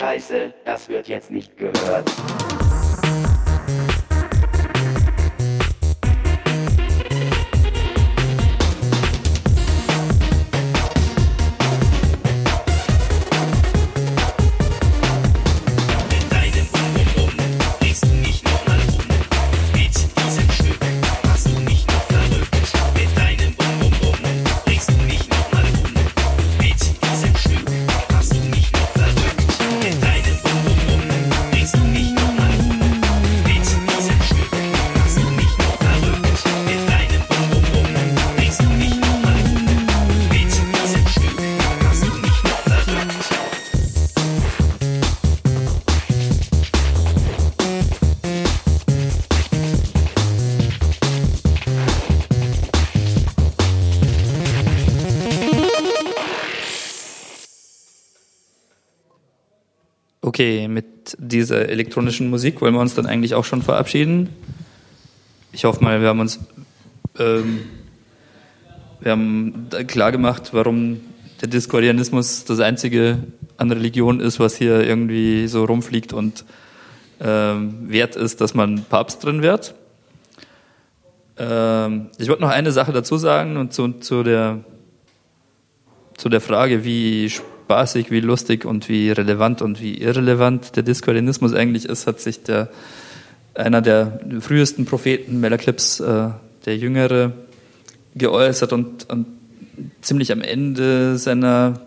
Scheiße, das wird jetzt nicht gehört. Dieser elektronischen Musik wollen wir uns dann eigentlich auch schon verabschieden. Ich hoffe mal, wir haben uns ähm, wir haben klar gemacht, warum der Diskordianismus das einzige an Religion ist, was hier irgendwie so rumfliegt und ähm, wert ist, dass man Papst drin wird. Ähm, ich wollte noch eine Sache dazu sagen und zu, zu, der, zu der Frage, wie spaßig, wie lustig und wie relevant und wie irrelevant der Diskordianismus eigentlich ist, hat sich der, einer der frühesten Propheten, Melaclips, äh, der Jüngere, geäußert und, und ziemlich am Ende seiner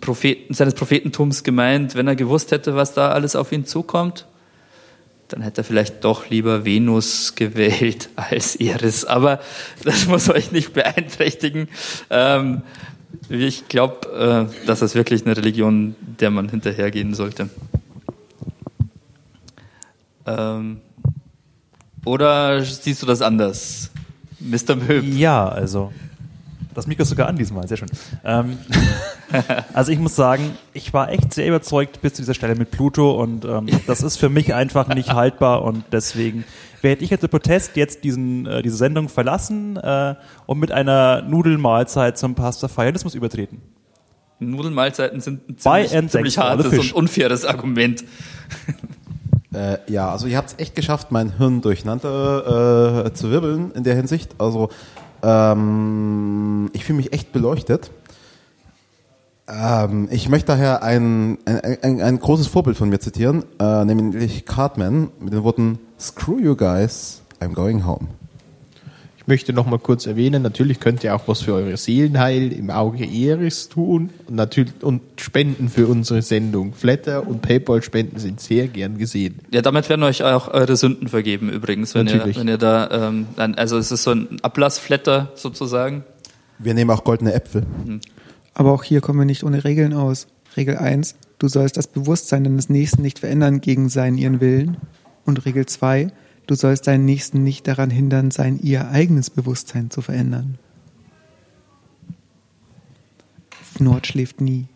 Propheten, seines Prophetentums gemeint, wenn er gewusst hätte, was da alles auf ihn zukommt, dann hätte er vielleicht doch lieber Venus gewählt als Iris. Aber das muss euch nicht beeinträchtigen. Ähm, ich glaube, äh, das ist wirklich eine Religion, der man hinterhergehen sollte. Ähm, oder siehst du das anders, Mr. Möb? Ja, also das Mikro ist sogar an diesmal, sehr schön. Ähm, also ich muss sagen, ich war echt sehr überzeugt bis zu dieser Stelle mit Pluto und ähm, das ist für mich einfach nicht haltbar und deswegen werde ich jetzt im Protest jetzt diesen, äh, diese Sendung verlassen äh, und mit einer Nudelmahlzeit zum Pastafarianismus übertreten. Nudelmahlzeiten sind ein ziemlich, ziemlich hartes und unfaires Argument. Äh, ja, also ihr habt es echt geschafft, mein Hirn durcheinander äh, zu wirbeln in der Hinsicht. Also ähm, ich fühle mich echt beleuchtet. Ähm, ich möchte daher ein, ein, ein, ein großes Vorbild von mir zitieren, äh, nämlich Cartman mit den Worten Screw you guys, I'm going home. Ich möchte noch mal kurz erwähnen, natürlich könnt ihr auch was für eure Seelenheil im Auge Eris tun und natürlich und spenden für unsere Sendung. Flatter und Paypal-Spenden sind sehr gern gesehen. Ja, damit werden euch auch eure Sünden vergeben übrigens, wenn ihr, wenn ihr da, ähm, also es ist so ein Ablassflatter sozusagen. Wir nehmen auch goldene Äpfel. Aber auch hier kommen wir nicht ohne Regeln aus. Regel 1, du sollst das Bewusstsein deines Nächsten nicht verändern gegen seinen ihren Willen. Und Regel 2, du sollst deinen Nächsten nicht daran hindern, sein ihr eigenes Bewusstsein zu verändern. Nord schläft nie.